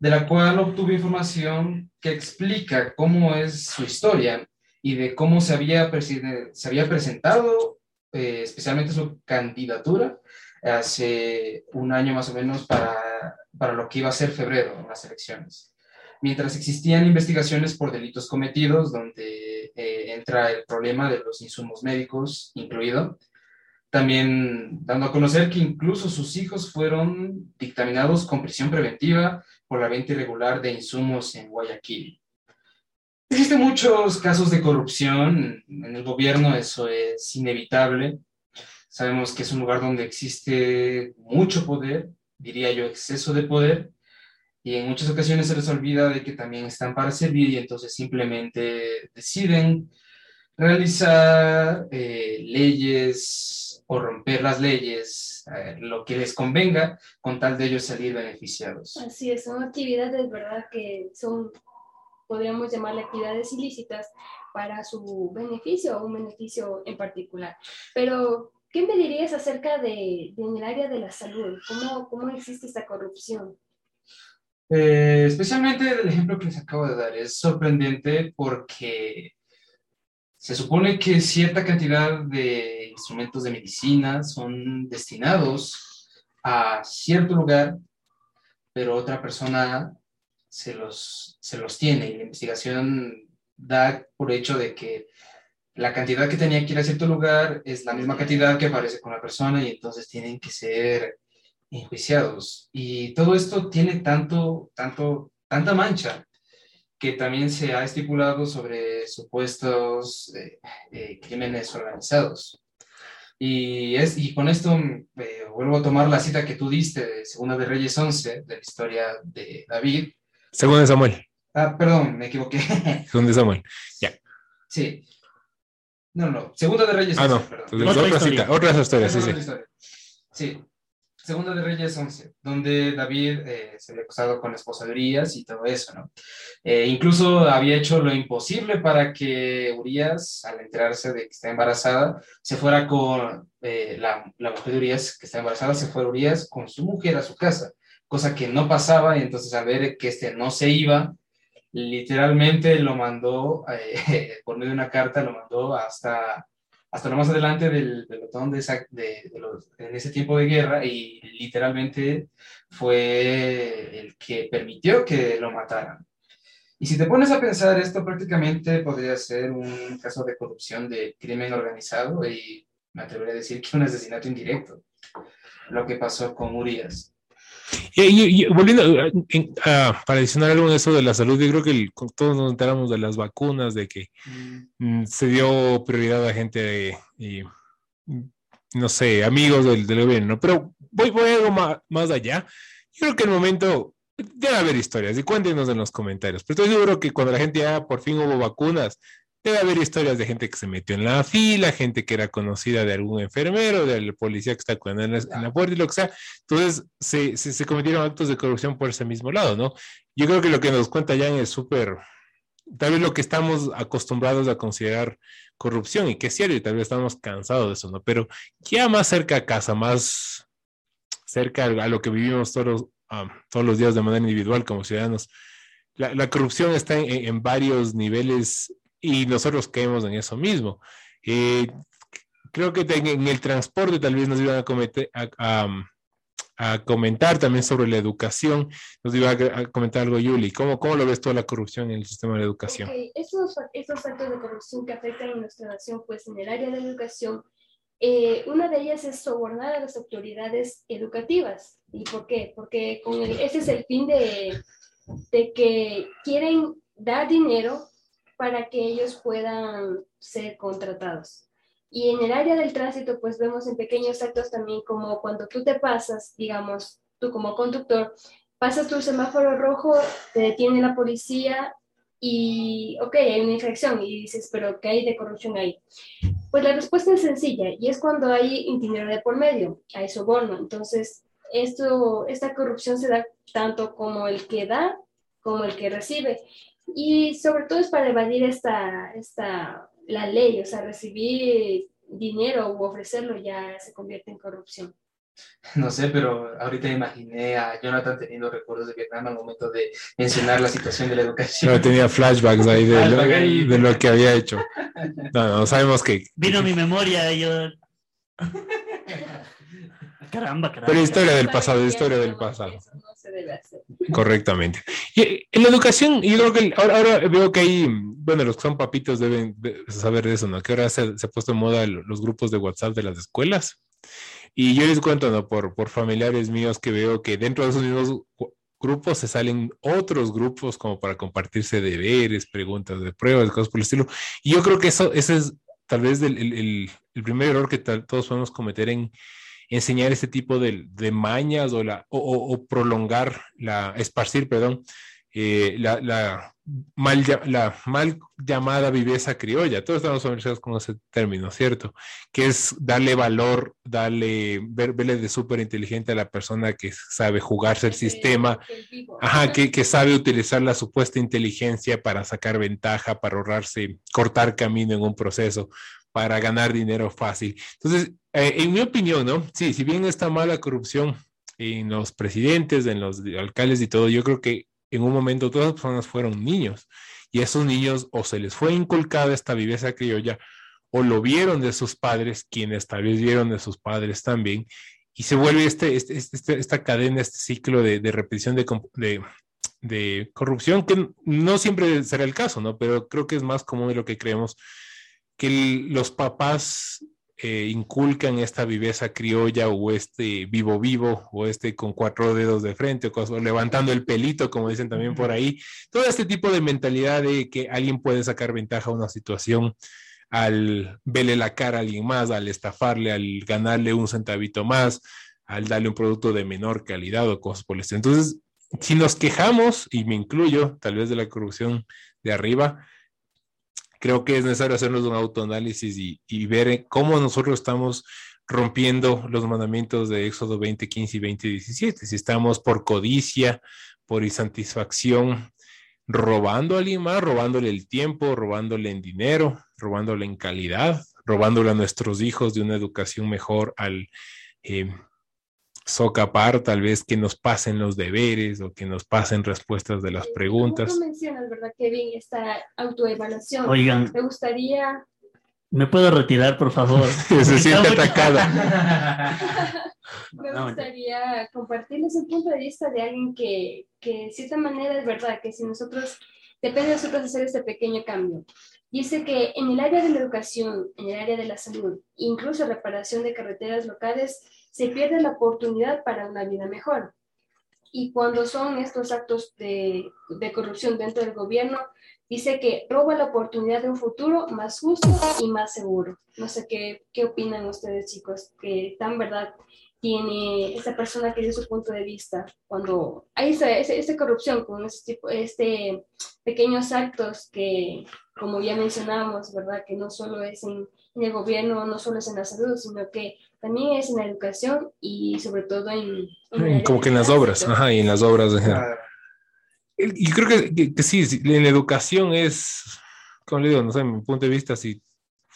de la cual obtuve información que explica cómo es su historia y de cómo se había, se había presentado eh, especialmente su candidatura hace un año más o menos para, para lo que iba a ser febrero las elecciones. Mientras existían investigaciones por delitos cometidos, donde eh, entra el problema de los insumos médicos incluido, también dando a conocer que incluso sus hijos fueron dictaminados con prisión preventiva por la venta irregular de insumos en Guayaquil. Existen muchos casos de corrupción en el gobierno, eso es inevitable. Sabemos que es un lugar donde existe mucho poder, diría yo exceso de poder, y en muchas ocasiones se les olvida de que también están para servir y entonces simplemente deciden realizar eh, leyes o romper las leyes, eh, lo que les convenga, con tal de ellos salir beneficiados. Así es, son actividades, ¿verdad? Que son, podríamos llamarle actividades ilícitas para su beneficio o un beneficio en particular. Pero, ¿qué me dirías acerca de, de en el área de la salud? ¿Cómo, cómo existe esta corrupción? Eh, especialmente el ejemplo que les acabo de dar es sorprendente porque se supone que cierta cantidad de instrumentos de medicina son destinados a cierto lugar, pero otra persona se los, se los tiene y la investigación da por hecho de que la cantidad que tenía que ir a cierto lugar es la misma cantidad que aparece con la persona y entonces tienen que ser enjuiciados. Y todo esto tiene tanto, tanto, tanta mancha que también se ha estipulado sobre supuestos eh, eh, crímenes organizados. Y, es, y con esto eh, vuelvo a tomar la cita que tú diste de Segunda de Reyes 11, de la historia de David. Según de Samuel. Ah, perdón, me equivoqué. Según de Samuel. sí. No, no, Segunda de Reyes Ah, 11, no. perdón. Entonces, Otra otra historia. cita, otra historia, sí, sí. historia. Sí. Segunda de Reyes 11, donde David eh, se había acusado con esposa de Urias y todo eso, ¿no? Eh, incluso había hecho lo imposible para que Urias, al enterarse de que está embarazada, se fuera con eh, la, la mujer de Urias, que está embarazada, se fuera Urias con su mujer a su casa, cosa que no pasaba, y entonces al ver que este no se iba, literalmente lo mandó, eh, por medio de una carta, lo mandó hasta hasta lo más adelante del pelotón de, esa- de- de en ese tiempo de guerra y literalmente fue el que permitió que lo mataran. Y si te pones a pensar, esto prácticamente podría ser un caso de corrupción de crimen organizado y me atrevería a decir que un asesinato indirecto, lo que pasó con Urias. Y, y- y volviendo, eh, en- ah, para adicionar algo en eso de la salud, yo creo que el- todos nos enteramos de las vacunas, de que mm, se dio prioridad a gente, de, y, mm, no sé, amigos del, del gobierno, ¿no? Pero voy, voy algo más, más allá. Yo creo que el momento debe haber historias y cuéntenos en los comentarios. Pero estoy seguro que cuando la gente ya por fin hubo vacunas, debe haber historias de gente que se metió en la fila, gente que era conocida de algún enfermero, del policía que está cuidando en la, en la puerta y lo que sea. Entonces, se, se, se cometieron actos de corrupción por ese mismo lado, ¿no? Yo creo que lo que nos cuenta Jan es súper, tal vez lo que estamos acostumbrados a considerar corrupción y que es cierto, y tal vez estamos cansados de eso, ¿no? Pero ya más cerca a casa, más cerca a lo que vivimos todos los, um, todos los días de manera individual como ciudadanos, la, la corrupción está en, en, varios niveles y nosotros caemos en eso mismo. Eh, creo que en, el transporte tal vez nos iban a, cometer, a, a, a, comentar también sobre la educación. Nos iba a, comentar algo, Yuli. ¿Cómo, ¿Cómo, lo ves toda la corrupción en el sistema de educación? Okay. Estos, estos actos de corrupción que afectan a nuestra nación, pues en el área de educación, eh, una de ellas es sobornar a las autoridades educativas. ¿Y por qué? Porque con el, ese es el fin de, de que quieren dar dinero para que ellos puedan ser contratados. Y en el área del tránsito, pues vemos en pequeños actos también como cuando tú te pasas, digamos, tú como conductor, pasas tu semáforo rojo, te detiene la policía y, ok, hay una infracción y dices, pero ¿qué hay de corrupción ahí? Pues la respuesta es sencilla y es cuando hay dinero de por medio, hay soborno. Entonces, esto, esta corrupción se da tanto como el que da como el que recibe. Y sobre todo es para evadir esta, esta, la ley, o sea, recibir dinero u ofrecerlo ya se convierte en corrupción. No sé, pero ahorita imaginé a Jonathan teniendo recuerdos de Vietnam al momento de mencionar la situación de la educación. No, tenía flashbacks ahí de, lo, de lo que había hecho. No, no, sabemos que... Vino a mi memoria y yo... Caramba, caramba. Pero historia del pasado, historia del no, pasado. Se debe hacer. Correctamente. Y en la educación, yo creo que ahora, ahora veo que hay, bueno, los que son papitos deben de saber de eso, ¿no? Que ahora se, se ha puesto en moda los grupos de WhatsApp de las escuelas. Y yo les cuento, ¿no? Por, por familiares míos que veo que dentro de esos mismos grupos se salen otros grupos como para compartirse deberes, preguntas de pruebas, cosas por el estilo. Y yo creo que eso, ese es tal vez el- el- el primer error que tal- todos podemos cometer en enseñar este tipo de, de mañas o, la, o, o- o prolongar, la, esparcir, perdón, eh, la, la mal, lla- la mal llamada viveza criolla. Todos estamos familiarizados con ese término, ¿cierto? Que es darle valor, darle, ver, verle de súper inteligente a la persona que sabe jugarse el sistema. Ajá, que, que sabe utilizar la supuesta inteligencia para sacar ventaja, para ahorrarse, cortar camino en un proceso, para ganar dinero fácil. Entonces, eh, en mi opinión, ¿no? Sí, si bien está mala corrupción en los presidentes, en los alcaldes y todo, yo creo que en un momento todas las personas fueron niños y a esos niños o se les fue inculcada esta viveza criolla o lo vieron de sus padres, quienes tal vez vieron de sus padres también, y se vuelve este, este, este- esta cadena, este ciclo de, de repetición de, de, de corrupción, que no siempre será el caso, ¿no? Pero creo que es más común de lo que creemos, que los papás eh, inculcan esta viveza criolla o este vivo vivo o este con cuatro dedos de frente o, o levantando el pelito, como dicen también por ahí. Todo este tipo de mentalidad de que alguien puede sacar ventaja a una situación al verle la cara a alguien más, al estafarle, al ganarle un centavito más, al darle un producto de menor calidad o cosas por el estilo. Entonces, si nos quejamos, y me incluyo tal vez de la corrupción de arriba, creo que es necesario hacernos un autoanálisis y, ver cómo nosotros estamos rompiendo los mandamientos de Éxodo 20, 15 y 20, 17. Si estamos por codicia, por insatisfacción, robando a alguien más, robándole el tiempo, robándole en dinero, robándole en calidad, robándole a nuestros hijos de una educación mejor al eh, socapar, tal vez que nos pasen los deberes o que nos pasen respuestas de las preguntas. Tú mencionas, ¿verdad, Kevin? Esta autoevaluación. Oigan, Me gustaría, ¿me puedo retirar, por favor? Se siente atacada. me gustaría compartirles el punto de vista de alguien que, que de cierta manera es verdad, que si nosotros, depende de nosotros hacer este pequeño cambio. Dice que en el área de la educación, en el área de la salud, incluso reparación de carreteras locales, se pierde la oportunidad para una vida mejor. Y cuando son estos actos de, de corrupción dentro del gobierno, dice que roba la oportunidad de un futuro más justo y más seguro. No sé qué, qué opinan ustedes, chicos, que tan verdad tiene esa persona que dio su punto de vista cuando hay esa, esa, esa corrupción con este, tipo, este pequeños actos que, como ya mencionábamos, ¿verdad? Que no solo es en, en el gobierno, no solo es en la salud, sino que también es en la educación y sobre todo en... en Como que en las obras, ajá, y en las obras en general. Claro. Y creo que, que- que sí, en la educación es, como le digo, no sé, en mi punto de vista, si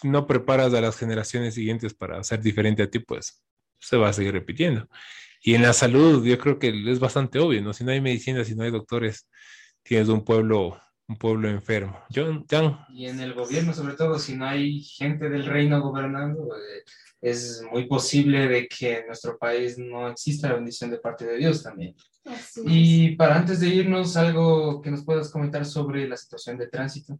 no preparas a las generaciones siguientes para ser diferente a ti, pues se va a seguir repitiendo. Y en la salud, yo creo que es bastante obvio, ¿no? Si no hay medicina, si no hay doctores, tienes un pueblo, un pueblo enfermo. John, Jan, Y en el gobierno, sobre todo, si no hay gente del reino gobernando, eh, es muy posible de que en nuestro país no exista la bendición de parte de Dios también. Así es. Y para antes de irnos, algo que nos puedas comentar sobre la situación de tránsito.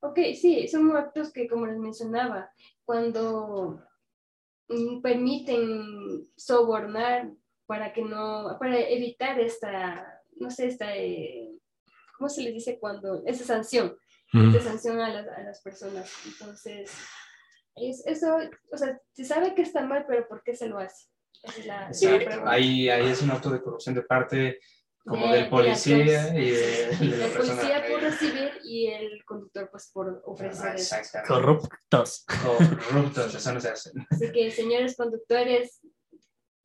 Ok, sí, son actos que, como les mencionaba, cuando mm, permiten sobornar para que no, para evitar esta, no sé, esta, eh, ¿cómo se les dice cuando? Esa sanción. Te sanciona a las, a las personas. Entonces, es, eso, o sea, se sabe que está mal, pero ¿por qué se lo hace? Es la, Sí, la pregunta. ahí, ahí es un acto de corrupción de parte como De- del de policía dos. y de, Sí, de la el persona. policía por recibir y el conductor pues por ofrecer ah. Corruptos. Corruptos, eso no se hace. Así que, señores conductores,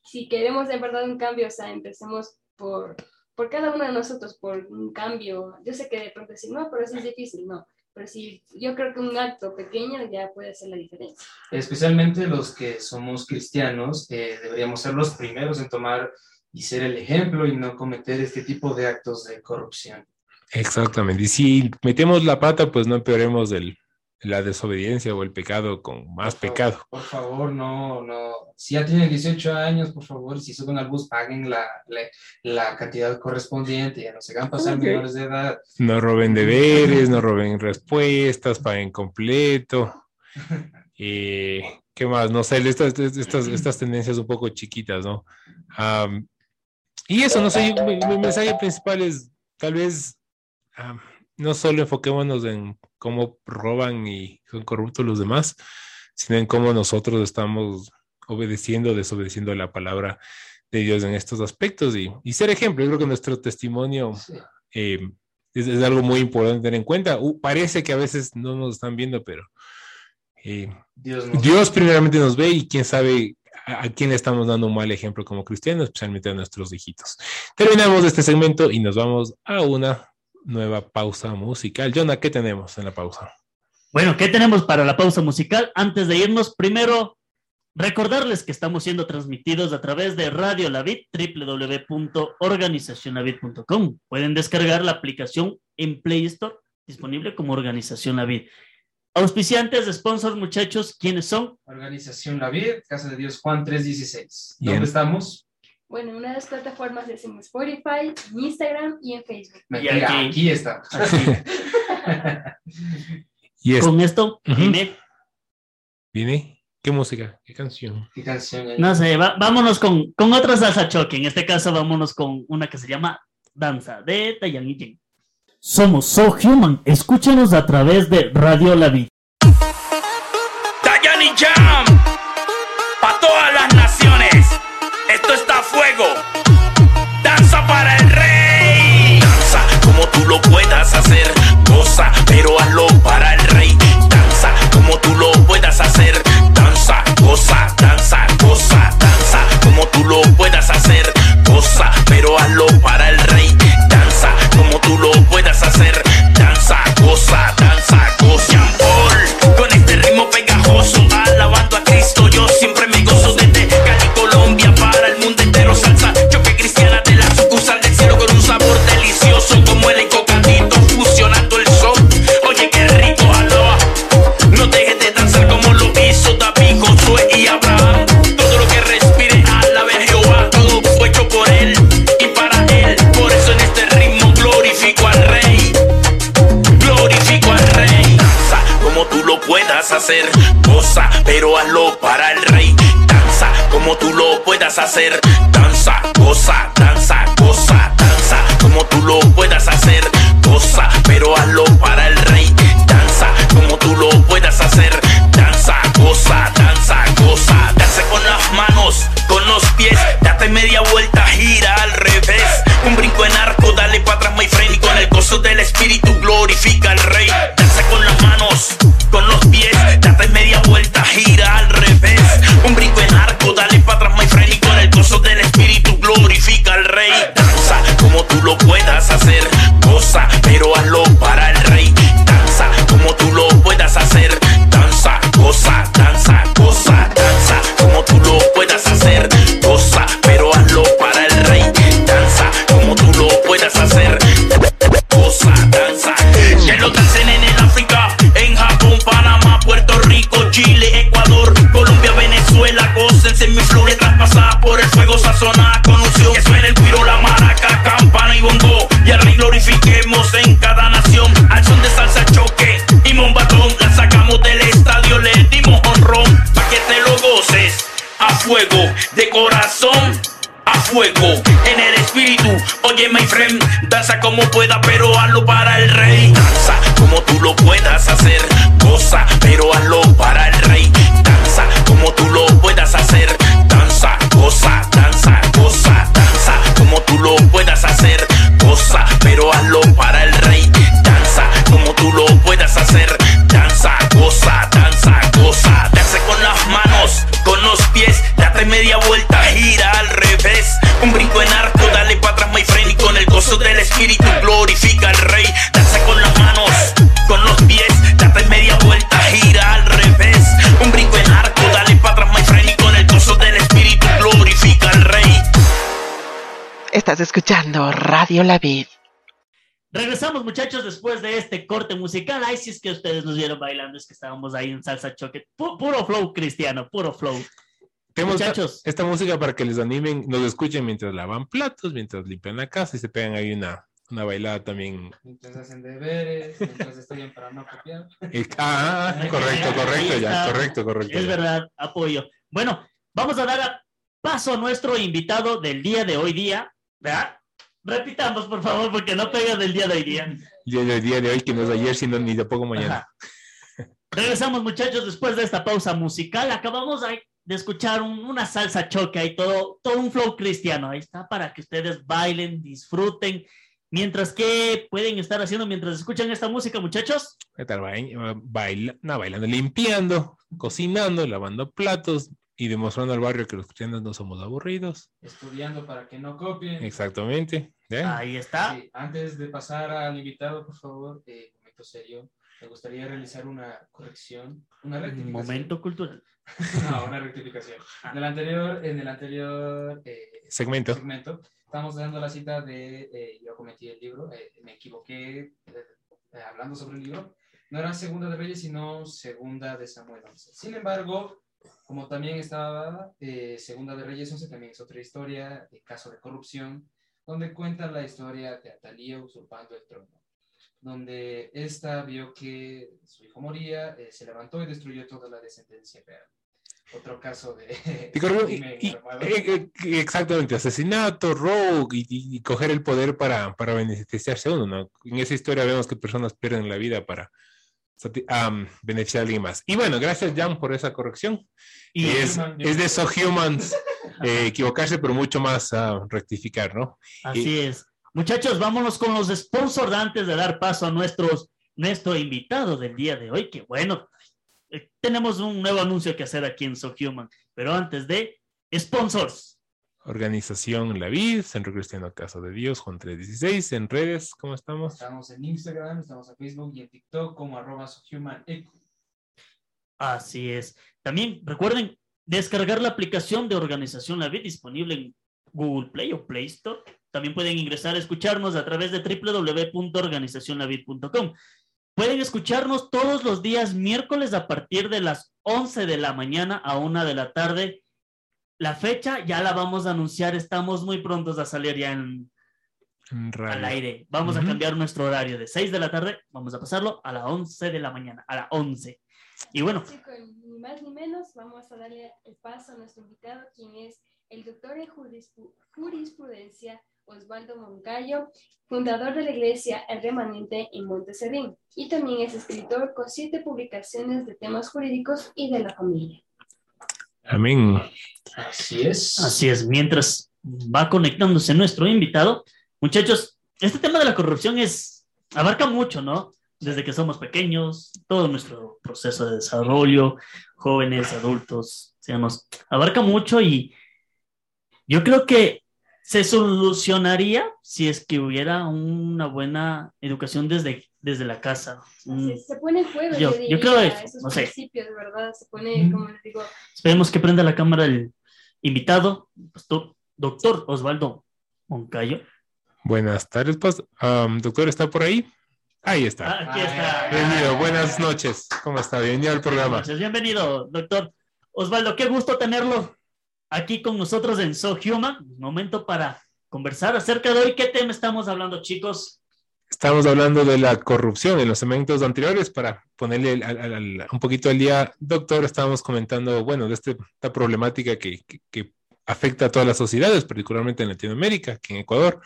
si queremos de verdad un cambio, o sea, empecemos por, por cada uno de nosotros, por un cambio. Yo sé que de pronto decir, no, pero eso es difícil, no. Pero sí, yo creo que un acto pequeño ya puede hacer la diferencia. Especialmente los que somos cristianos, eh, deberíamos ser los primeros en tomar y ser el ejemplo y no cometer este tipo de actos de corrupción. Exactamente. Y si metemos la pata, pues no empeoremos el, la desobediencia o el pecado con más Por favor, pecado. Por favor, no, no. Si ya tienen 18 años, por favor, si suben al bus, paguen la, la, la cantidad correspondiente, ya no se hagan pasar Ok. menores de edad. No roben deberes, no roben respuestas, paguen completo. Y, ¿Qué más? No sé, estas, estas, estas tendencias un poco chiquitas, ¿no? Am, y eso, no sé, mi, mi mensaje principal es tal vez am, no solo enfoquémonos en cómo roban y son corruptos los demás, sino en cómo nosotros estamos obedeciendo, desobedeciendo la palabra de Dios en estos aspectos y, y ser ejemplo. Yo creo que nuestro testimonio Sí. eh, es, es algo muy importante tener en cuenta. Uh, parece que a veces no nos están viendo, pero eh, Dios nos Dios primeramente nos ve y quién sabe a, a quién le estamos dando un mal ejemplo como cristianos, especialmente a nuestros hijitos. Terminamos este segmento y nos vamos a una nueva pausa musical. Jonah, ¿qué tenemos en la pausa? Bueno, ¿qué tenemos para la pausa musical? Antes de irnos, primero, recordarles que estamos siendo transmitidos a través de Radio La Vid, www.organizacionlavid.com. Pueden descargar la aplicación en Play Store, disponible como Organización La Vid. Auspiciantes, sponsors, muchachos, ¿quiénes son? Organización La Vid, Casa de Dios Juan 316. Bien. ¿Dónde estamos? Bueno, en una de las plataformas es en Spotify, en Instagram y en Facebook. Mentira, aquí. aquí está. Y es, Con esto, Ujú. dime, ¿viene? ¿Qué música? ¿Qué canción? ¿Qué canción no sé, va- vámonos con, con otra salsa choque. En este caso, vámonos con una que se llama Danza de y Jen. Somos So Human. Escúchanos a través de Radio La. Fuego. Danza para el rey. Danza como tú lo puedas hacer. Goza, pero hazlo para el rey. Danza como tú lo puedas hacer. Danza, goza, danza, goza Danza como tú lo puedas hacer. Goza, pero hazlo para el rey. Danza como tú lo puedas hacer. Danza, goza, danza, hacer. Goza, pero hazlo para el rey. Danza como tú lo puedas hacer. Danza, goza, danza, goza, danza. Como tú lo puedas hacer. Goza, pero hazlo para el rey. Lo escuchando Radio La Vid. Regresamos, muchachos, después de este corte musical. Ay, si es que ustedes nos vieron bailando, es que estábamos ahí en salsa choque. Pu- puro flow cristiano, puro flow. Tenemos esta, Muchachos. esta música para que les animen, nos escuchen mientras lavan platos, mientras limpian la casa y se pegan ahí una, una bailada también. Mientras hacen deberes, mientras estudian para no copiar. Ah, correcto, correcto, ya, correcto, correcto. Es ya. verdad, apoyo. Bueno, vamos a dar a- paso a nuestro invitado del día de hoy día. ¿Verdad? Repitamos, por favor, porque no pega del día de hoy día. Día de, día de hoy, que no es ayer, sino ni de poco mañana. Ajá. Regresamos, muchachos, después de esta pausa musical. Acabamos de escuchar un- una salsa choque y todo, todo un flow cristiano. Ahí está para que ustedes bailen, disfruten. Mientras que pueden estar haciendo mientras escuchan esta música, muchachos. ¿Qué tal? Baila- no, bailando, limpiando, cocinando, lavando platos y demostrando al barrio que los cristianos no somos aburridos. Estudiando para que no copien. Exactamente. ¿Ya? Ahí está. Sí, antes de pasar al invitado, por favor, eh, momento serio, me gustaría realizar una corrección, una rectificación. Momento cultural. No, una rectificación. En el anterior, en el anterior eh, Segmento. segmento, estamos dando la cita de, eh, yo cometí el libro, eh, me equivoqué eh, eh, hablando sobre el libro, no era Segunda de Reyes, sino Segunda de Samuel 11. Sin embargo, como también estaba eh, Segunda de Reyes 11, también es otra historia, de caso de corrupción, donde cuenta la historia de Atalía usurpando el trono, donde esta vio que su hijo moría, eh, se levantó y destruyó toda la descendencia real. Otro caso de... Y y- y- eh, eh, exactamente, asesinato, rogue y, y- y coger el poder para, para beneficiarse uno, ¿no? En esa historia vemos que personas pierden la vida para am, beneficiar a alguien más. Y bueno, gracias Jan por esa corrección. Y Y es, Human, es de So Humans eh, equivocarse, pero mucho más ah, rectificar, ¿no? Así es. Muchachos, vámonos con los sponsors antes de dar paso a nuestros, nuestro invitado del día de hoy, que bueno, eh, tenemos un nuevo anuncio que hacer aquí en So Human, pero antes de sponsors. Organización La Vid, Centro Cristiano Casa de Dios, Juan 316, en redes, ¿cómo estamos? Estamos en Instagram, estamos en Facebook y en TikTok como arroba. Así es. También recuerden descargar la aplicación de Organización La Vid disponible en Google Play o Play Store. También pueden ingresar a escucharnos a través de www.organizacionlavid.com. Pueden escucharnos todos los días miércoles a partir de las 11 de la mañana a 1 de la tarde. La fecha ya la vamos a anunciar, estamos muy prontos a salir ya en, al aire. Vamos a cambiar nuestro horario de 6 de la tarde, vamos a pasarlo a las 11 de la mañana, a las 11. Y bueno, Sí, ni más ni menos, vamos a darle el paso a nuestro invitado, quien es el doctor en jurisprudencia Osvaldo Moncayo, fundador de la iglesia El Remanente en Monteserrín, y también es escritor con siete publicaciones de temas jurídicos y de la familia. Amén. Así es. Así es, mientras va conectándose nuestro invitado, muchachos, este tema de la corrupción es, abarca mucho, ¿no? Desde que somos pequeños, todo nuestro proceso de desarrollo, jóvenes, adultos, seamos, abarca mucho y yo creo que se solucionaría si es que hubiera una buena educación desde, desde la casa. Mm, Se, se pone en juego, Yo- yo, creo eso, esos no sé. ¿verdad? Se pone, como les digo, Esperemos que prenda la cámara el invitado, pastor- doctor Osvaldo Moncayo. Buenas tardes, am, doctor, ¿está por ahí? Ahí está. Ah, aquí está. Bienvenido, buenas noches. ¿Cómo está? Bienvenido al programa. Bienvenido, doctor Osvaldo. Qué gusto tenerlo aquí con nosotros en So Human. Momento para conversar acerca de hoy. ¿Qué tema estamos hablando, chicos? Estamos hablando de la corrupción en los segmentos anteriores para ponerle al- al- un poquito al día. Doctor, estábamos comentando, bueno, de este- esta problemática que, que- que afecta a todas las sociedades, particularmente en Latinoamérica, aquí en Ecuador.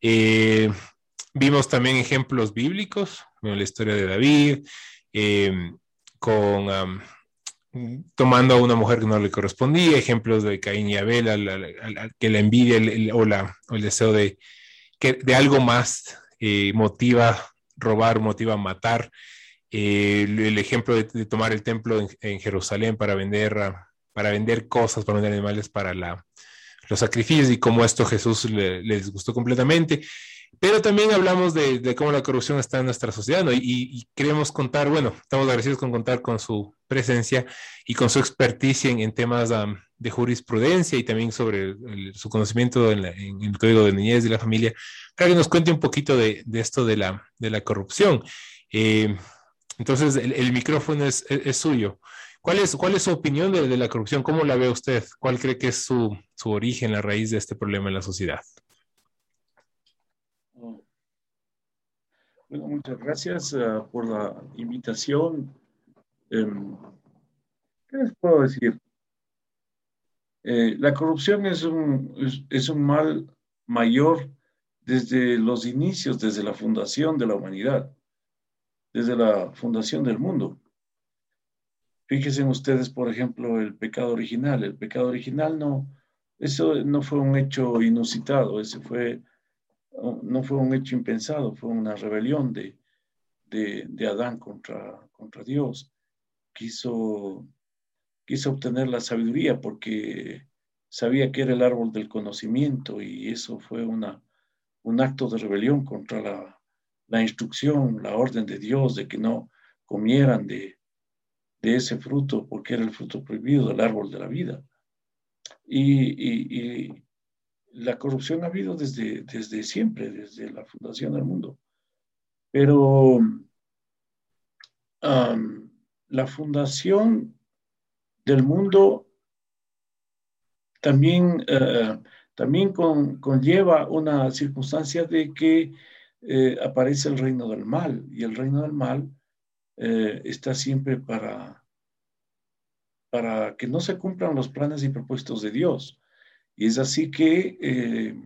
Eh, vimos también ejemplos bíblicos bueno, la historia de David, eh, con am, tomando a una mujer que no le correspondía, ejemplos de Caín y Abel, al- que la envidia o, la, o el deseo de, que, de algo más eh, motiva robar, motiva matar. Eh, el, ejemplo de, tomar el templo en, Jerusalén para vender, ah, para vender cosas, para vender animales para la, los sacrificios y cómo esto Jesús le- les gustó completamente. Pero también hablamos de, cómo la corrupción está en nuestra sociedad. Y, y queremos contar, bueno, estamos agradecidos con contar con su presencia y con su experticia en, temas de jurisprudencia y también sobre su conocimiento en, el Código de Niñez de la Familia, para que nos cuente un poquito de, esto de la, corrupción. Eh, entonces, el, micrófono es, suyo. ¿Cuál es, ¿Cuál es su opinión de, la corrupción? ¿Cómo la ve usted? ¿Cuál cree que es su origen, la raíz de este problema en la sociedad? Oh. Bueno, muchas gracias ah, por la invitación. Em, ¿qué les puedo decir? Eh, la corrupción es un, es un mal mayor desde los inicios, desde la fundación de la humanidad, desde la fundación del mundo. Fíjense ustedes, por ejemplo, el pecado original. El pecado original no, eso no fue un hecho inusitado, ese fue no fue un hecho impensado, fue una rebelión de, de, de Adán contra, contra Dios. Quiso, quiso obtener la sabiduría porque sabía que era el árbol del conocimiento y eso fue una, un acto de rebelión contra la, la instrucción, la orden de Dios de que no comieran de, de ese fruto porque era el fruto prohibido del árbol de la vida. Y, y, y la corrupción ha habido desde, desde siempre, desde la fundación del mundo. Pero la fundación del mundo también, uh, también con, conlleva una circunstancia de que eh, aparece el reino del mal y el reino del mal eh, está siempre para, para que no se cumplan los planes y propósitos de Dios. Y es así que eh,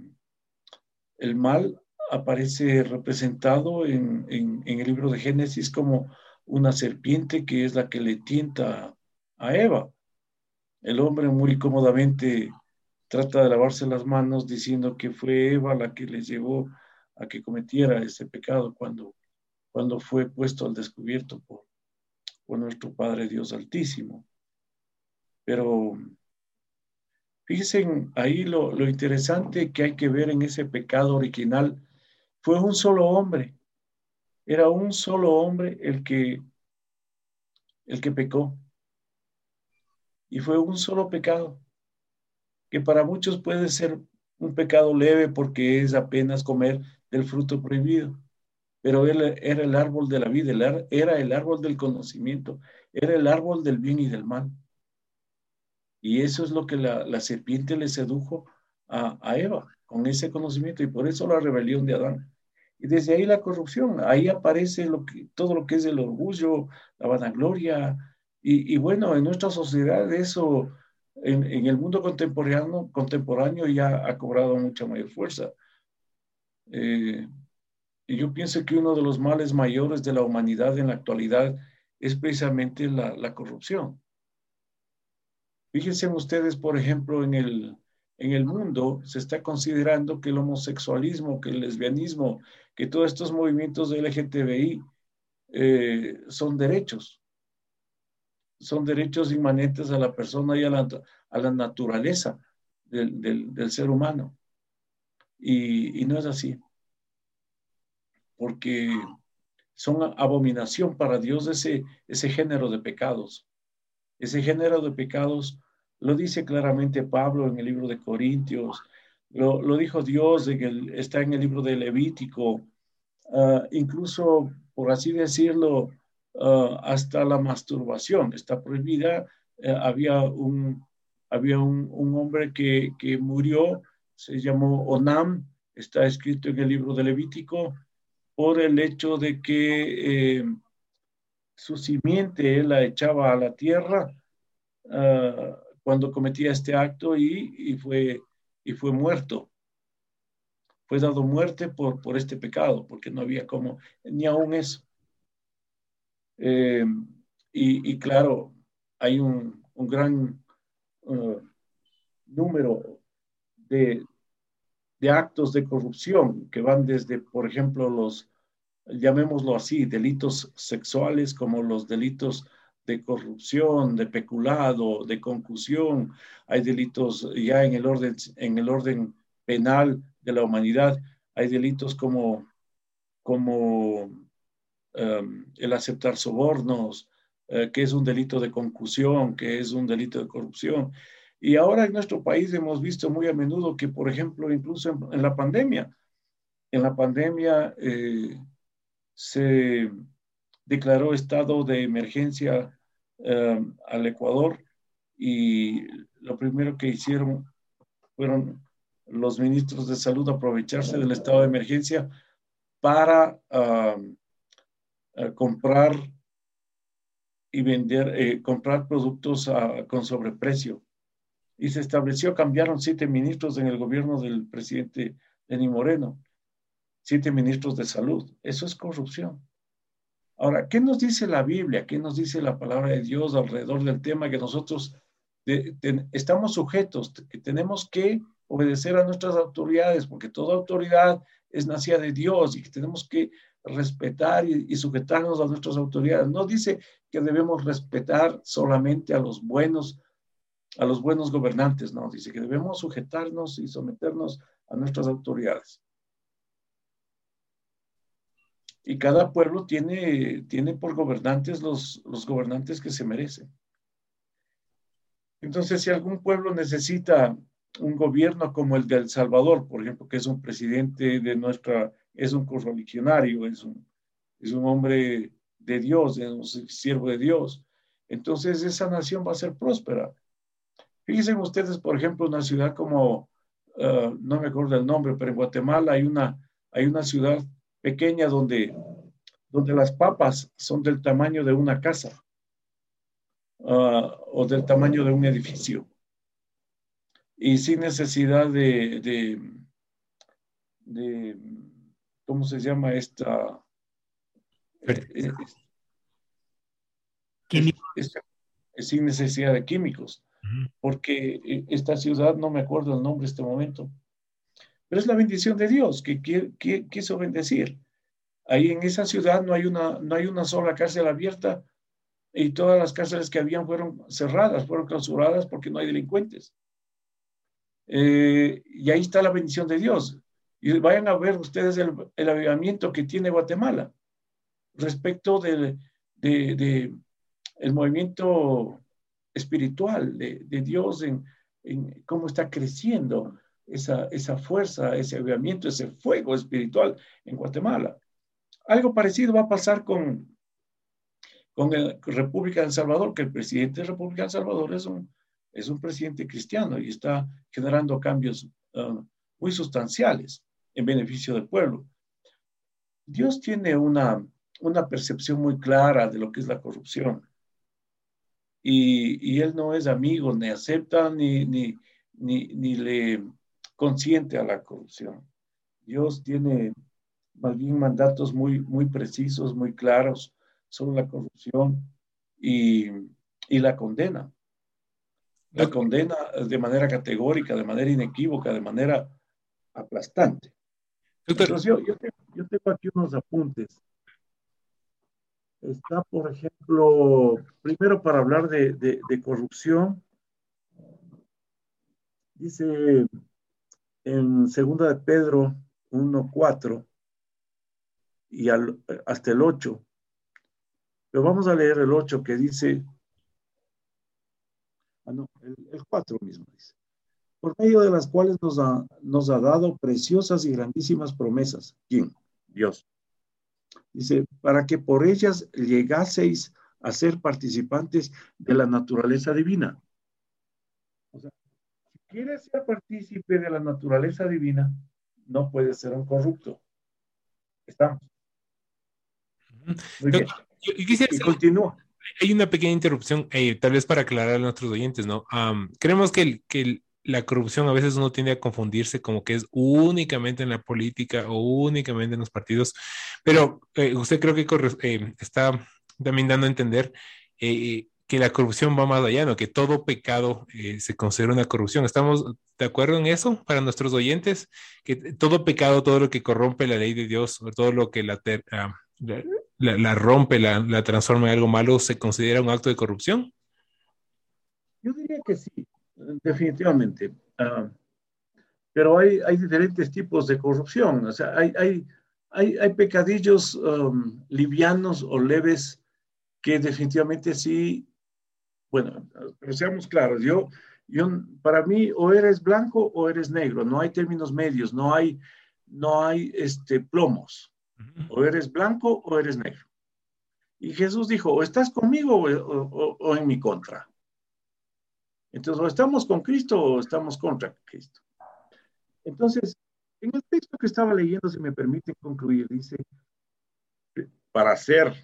el mal aparece representado en, en, el libro de Génesis como una serpiente que es la que le tienta a Eva. El hombre muy cómodamente trata de lavarse las manos diciendo que fue Eva la que le llevó a que cometiera ese pecado cuando, cuando fue puesto al descubierto por, por nuestro Padre Dios Altísimo. Pero Fíjense ahí lo, lo, interesante que hay que ver en ese pecado original. Fue un solo hombre. Era un solo hombre el que, el que pecó. Y fue un solo pecado, que para muchos puede ser un pecado leve porque es apenas comer del fruto prohibido. Pero él era el árbol de la vida, era el árbol del conocimiento, era el árbol del bien y del mal. Y eso es lo que la, serpiente le sedujo a, Eva, con ese conocimiento, y por eso la rebelión de Adán. Y desde ahí la corrupción, ahí aparece todo lo que es el orgullo, la vanagloria, y, bueno, en nuestra sociedad eso, en, el mundo contemporáneo, contemporáneo ya ha cobrado mucha mayor fuerza. Eh, y yo pienso que uno de los males mayores de la humanidad en la actualidad es precisamente la corrupción. Fíjense ustedes, por ejemplo, en el, en el mundo se está considerando que el homosexualismo, que el lesbianismo, que todos estos movimientos de LGTBI eh, son derechos. Son derechos inmanentes a la persona y a la, a la naturaleza del, del, ser humano. Y, y no es así. Porque son abominación para Dios ese, ese género de pecados. Ese género de pecados lo dice claramente Pablo en el libro de Corintios, lo, lo dijo Dios, en el, está en el libro de Levítico, uh, incluso, por así decirlo, uh, hasta la masturbación está prohibida. Uh, había un, había un hombre que, que, murió, se llamó Onam, está escrito en el libro de Levítico, por el hecho de que eh, su simiente él la echaba a la tierra uh, cuando cometía este acto y, y, fue, y fue muerto. Fue dado muerte por, por este pecado, porque no había como, ni aún eso. Eh, y, y claro, hay un, un gran uh, número de, de actos de corrupción que van desde, por ejemplo, los, llamémoslo así, delitos sexuales como los delitos de corrupción, de peculado, de concusión, hay delitos ya en el orden, en el orden penal de la humanidad, hay delitos como, como um, el aceptar sobornos, uh, que es un delito de concusión, que es un delito de corrupción. Y ahora en nuestro país hemos visto muy a menudo que, por ejemplo, incluso en, en la pandemia, en la pandemia eh, se declaró estado de emergencia eh, al Ecuador y lo primero que hicieron fueron los ministros de salud aprovecharse del estado de emergencia para uh, uh, comprar y vender, eh, comprar productos uh, con sobreprecio. Y se estableció, cambiaron siete ministros en el gobierno del presidente Denis Moreno, siete ministros de salud. Eso es corrupción. Ahora, ¿qué nos dice la Biblia? ¿Qué nos dice la palabra de Dios alrededor del tema que nosotros estamos sujetos, que tenemos que obedecer a nuestras autoridades, porque toda autoridad es nacida de Dios y que tenemos que respetar y, y, sujetarnos a nuestras autoridades. No dice que debemos respetar solamente a los buenos, a los buenos gobernantes, no, dice que debemos sujetarnos y someternos a nuestras autoridades. Y cada pueblo tiene, tiene por gobernantes los, los gobernantes que se merecen. Entonces, si algún pueblo necesita un gobierno como el de El Salvador, por ejemplo, que es un presidente de nuestra, es un correligionario, es un, es un hombre de Dios, es un siervo de Dios, entonces esa nación va a ser próspera. Fíjense ustedes, por ejemplo, una ciudad como, uh, no me acuerdo el nombre, pero en Guatemala hay una, hay una ciudad pequeña donde, donde las papas son del tamaño de una casa uh, o del tamaño de un edificio. Y sin necesidad de, de, de ¿cómo se llama esta? Eh, es, es, sin necesidad de químicos, porque esta ciudad, no me acuerdo el nombre en este momento, pero es la bendición de Dios que, quiso bendecir. Ahí en esa ciudad no hay, una, no hay una sola cárcel abierta y todas las cárceles que habían fueron cerradas, fueron clausuradas porque no hay delincuentes. Eh, y ahí está la bendición de Dios. Y vayan a ver ustedes el, avivamiento que tiene Guatemala respecto del de, de, el movimiento espiritual de, Dios en, cómo está creciendo esa, esa fuerza, ese avivamiento, ese fuego espiritual en Guatemala. Algo parecido va a pasar con, con la República de El Salvador, que el presidente de República de El Salvador es un, es un presidente cristiano y está generando cambios uh, muy sustanciales en beneficio del pueblo. Dios tiene una, una percepción muy clara de lo que es la corrupción. Y, y Él no es amigo, ni acepta, ni, ni, ni, ni le consiente a la corrupción. Dios tiene más bien mandatos muy, muy precisos, muy claros sobre la corrupción y, y la condena. La condena de manera categórica, de manera inequívoca, de manera aplastante. Entonces, yo, yo, tengo, yo tengo aquí unos apuntes. Está, por ejemplo, primero para hablar de, de, de corrupción, dice en segunda de Pedro 1.4 y al, hasta el 8. Pero vamos a leer el 8 que dice, ah, no, el, el 4 mismo dice, por medio de las cuales nos ha, nos ha dado preciosas y grandísimas promesas. ¿Quién? Dios. Dice, para que por ellas llegaseis a ser participantes de la naturaleza divina. Quieres ser partícipe de la naturaleza divina, no puedes ser un corrupto. Estamos. Muy bien. Yo, yo quisiera y continúa. Hay una pequeña interrupción, eh, tal vez para aclarar a nuestros oyentes, ¿no? Um, creemos que, el, que el, la corrupción a veces uno tiende a confundirse como que es únicamente en la política o únicamente en los partidos, pero eh, usted creo que eh, está también dando a entender eh, que la corrupción va más allá, ¿no? Que todo pecado eh, se considera una corrupción. ¿Estamos de acuerdo en eso para nuestros oyentes? Que todo pecado, todo lo que corrompe la ley de Dios, todo lo que la, ah, rompe, la, transforma en algo malo, se considera un acto de corrupción. Yo diría que sí, definitivamente. Ah, pero hay, hay diferentes tipos de corrupción. O sea, hay, hay, hay, hay pecadillos um, livianos o leves que definitivamente sí, bueno, pero seamos claros, yo, yo, para mí o eres blanco o eres negro, no hay términos medios, no hay, no hay este, plomos, o eres blanco o eres negro. Y Jesús dijo, o estás conmigo o, o- o en mi contra. Entonces, o estamos con Cristo o estamos contra Cristo. Entonces, en el texto que estaba leyendo, si me permiten concluir, dice, para ser,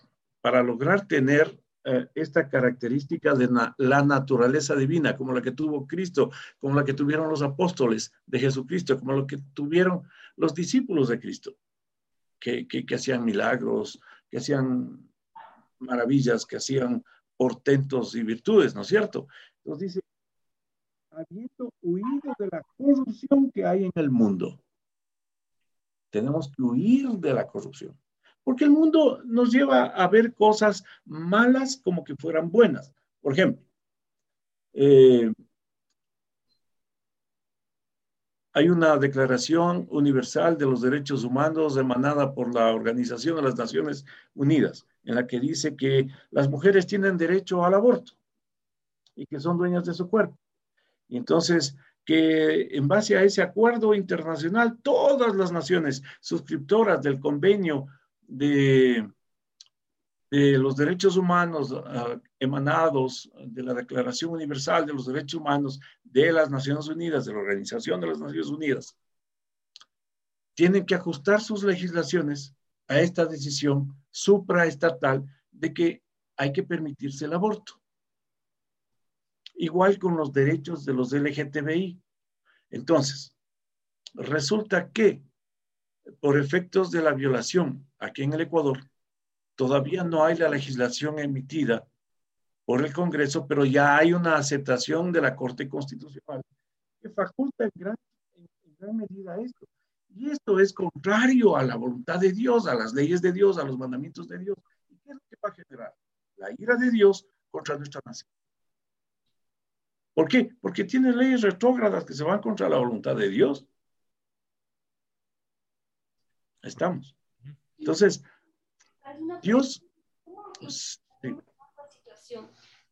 para lograr tener eh, esta característica de la naturaleza divina, como la que tuvo Cristo, como la que tuvieron los apóstoles de Jesucristo, como lo que tuvieron los discípulos de Cristo, que, que, que hacían milagros, que hacían maravillas, que hacían portentos y virtudes, ¿no es cierto? Entonces dice, habiendo huido de la corrupción que hay en el mundo. Tenemos que huir de la corrupción. Porque el mundo nos lleva a ver cosas malas como que fueran buenas. Por ejemplo, eh, hay una declaración universal de los derechos humanos emanada por la Organización de las Naciones Unidas, en la que dice que las mujeres tienen derecho al aborto y que son dueñas de su cuerpo. Y entonces, que en base a ese acuerdo internacional, todas las naciones suscriptoras del convenio de, los derechos humanos uh, emanados de la Declaración Universal de los Derechos Humanos de las Naciones Unidas, de la Organización de las Naciones Unidas, tienen que ajustar sus legislaciones a esta decisión supraestatal de que hay que permitirse el aborto igual con los derechos de los LGTBI. Entonces, resulta que por efectos de la violación aquí en el Ecuador, todavía no hay la legislación emitida por el Congreso, pero ya hay una aceptación de la Corte Constitucional que faculta en gran, medida esto. Y esto es contrario a la voluntad de Dios, a las leyes de Dios, a los mandamientos de Dios. ¿Y qué es lo que va a generar? La ira de Dios contra nuestra nación. ¿Por qué? Porque tiene leyes retrógradas que se van contra la voluntad de Dios. Estamos. Entonces, Dios... Sí.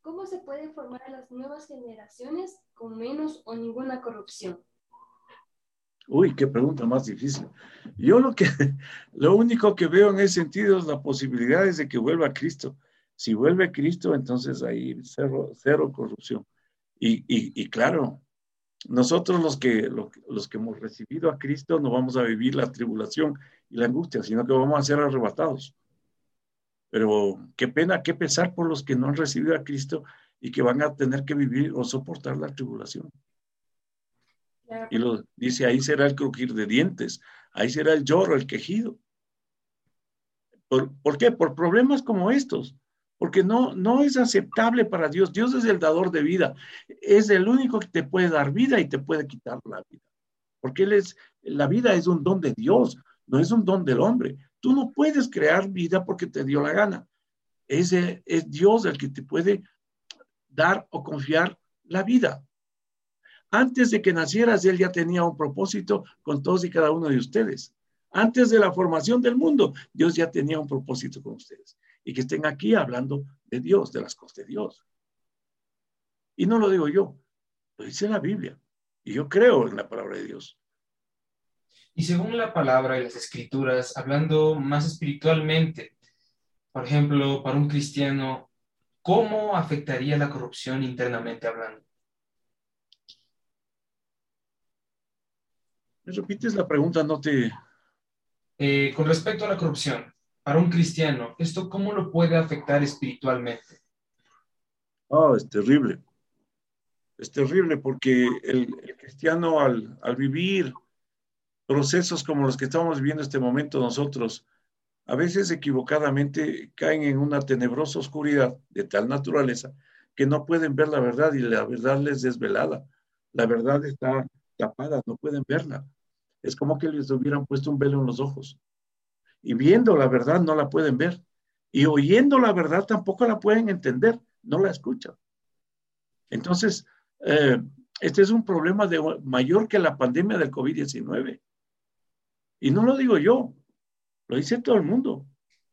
¿Cómo se puede formar a las nuevas generaciones con menos o ninguna corrupción? Uy, qué pregunta más difícil. Yo lo que, lo único que veo en ese sentido es la posibilidad de que vuelva Cristo. Si vuelve Cristo, entonces ahí cero, cero corrupción. Y, y, y, claro, nosotros los que, los, que hemos recibido a Cristo no vamos a vivir la tribulación y la angustia, sino que vamos a ser arrebatados. Pero qué pena, qué pesar por los que no han recibido a Cristo y que van a tener que vivir o soportar la tribulación. Claro. Y lo dice, ahí será el crujir de dientes, ahí será el lloro, el quejido. ¿Por, ¿por qué? Por problemas como estos porque no, no es aceptable para Dios. Dios es el dador de vida, es el único que te puede dar vida y te puede quitar la vida. Porque Él es, la vida es un don de Dios, no es un don del hombre. Tú no puedes crear vida porque te dio la gana. Es, es Dios el que te puede dar o confiar la vida. Antes de que nacieras, Él ya tenía un propósito con todos y cada uno de ustedes. Antes de la formación del mundo, Dios ya tenía un propósito con ustedes y que estén aquí hablando de Dios, de las cosas de Dios. Y no lo digo yo, lo dice la Biblia. Y yo creo en la palabra de Dios. Y según la palabra y las escrituras, hablando más espiritualmente, por ejemplo, para un cristiano, ¿cómo afectaría la corrupción internamente hablando? ¿Me repites la pregunta? No te... Eh, con respecto a la corrupción, para un cristiano, ¿esto cómo lo puede afectar espiritualmente? Oh, es terrible. Es terrible porque el, cristiano al, al, vivir procesos como los que estamos viviendo en este momento nosotros, a veces equivocadamente caen en una tenebrosa oscuridad de tal naturaleza que no pueden ver la verdad y la verdad les desvelada. La verdad está tapada, no pueden verla. Es como que les hubieran puesto un velo en los ojos. Y viendo la verdad no la pueden ver. Y oyendo la verdad tampoco la pueden entender, no la escuchan. Entonces, eh, este es un problema de, mayor que la pandemia del COVID-19. Y no lo digo yo, lo dice todo el mundo.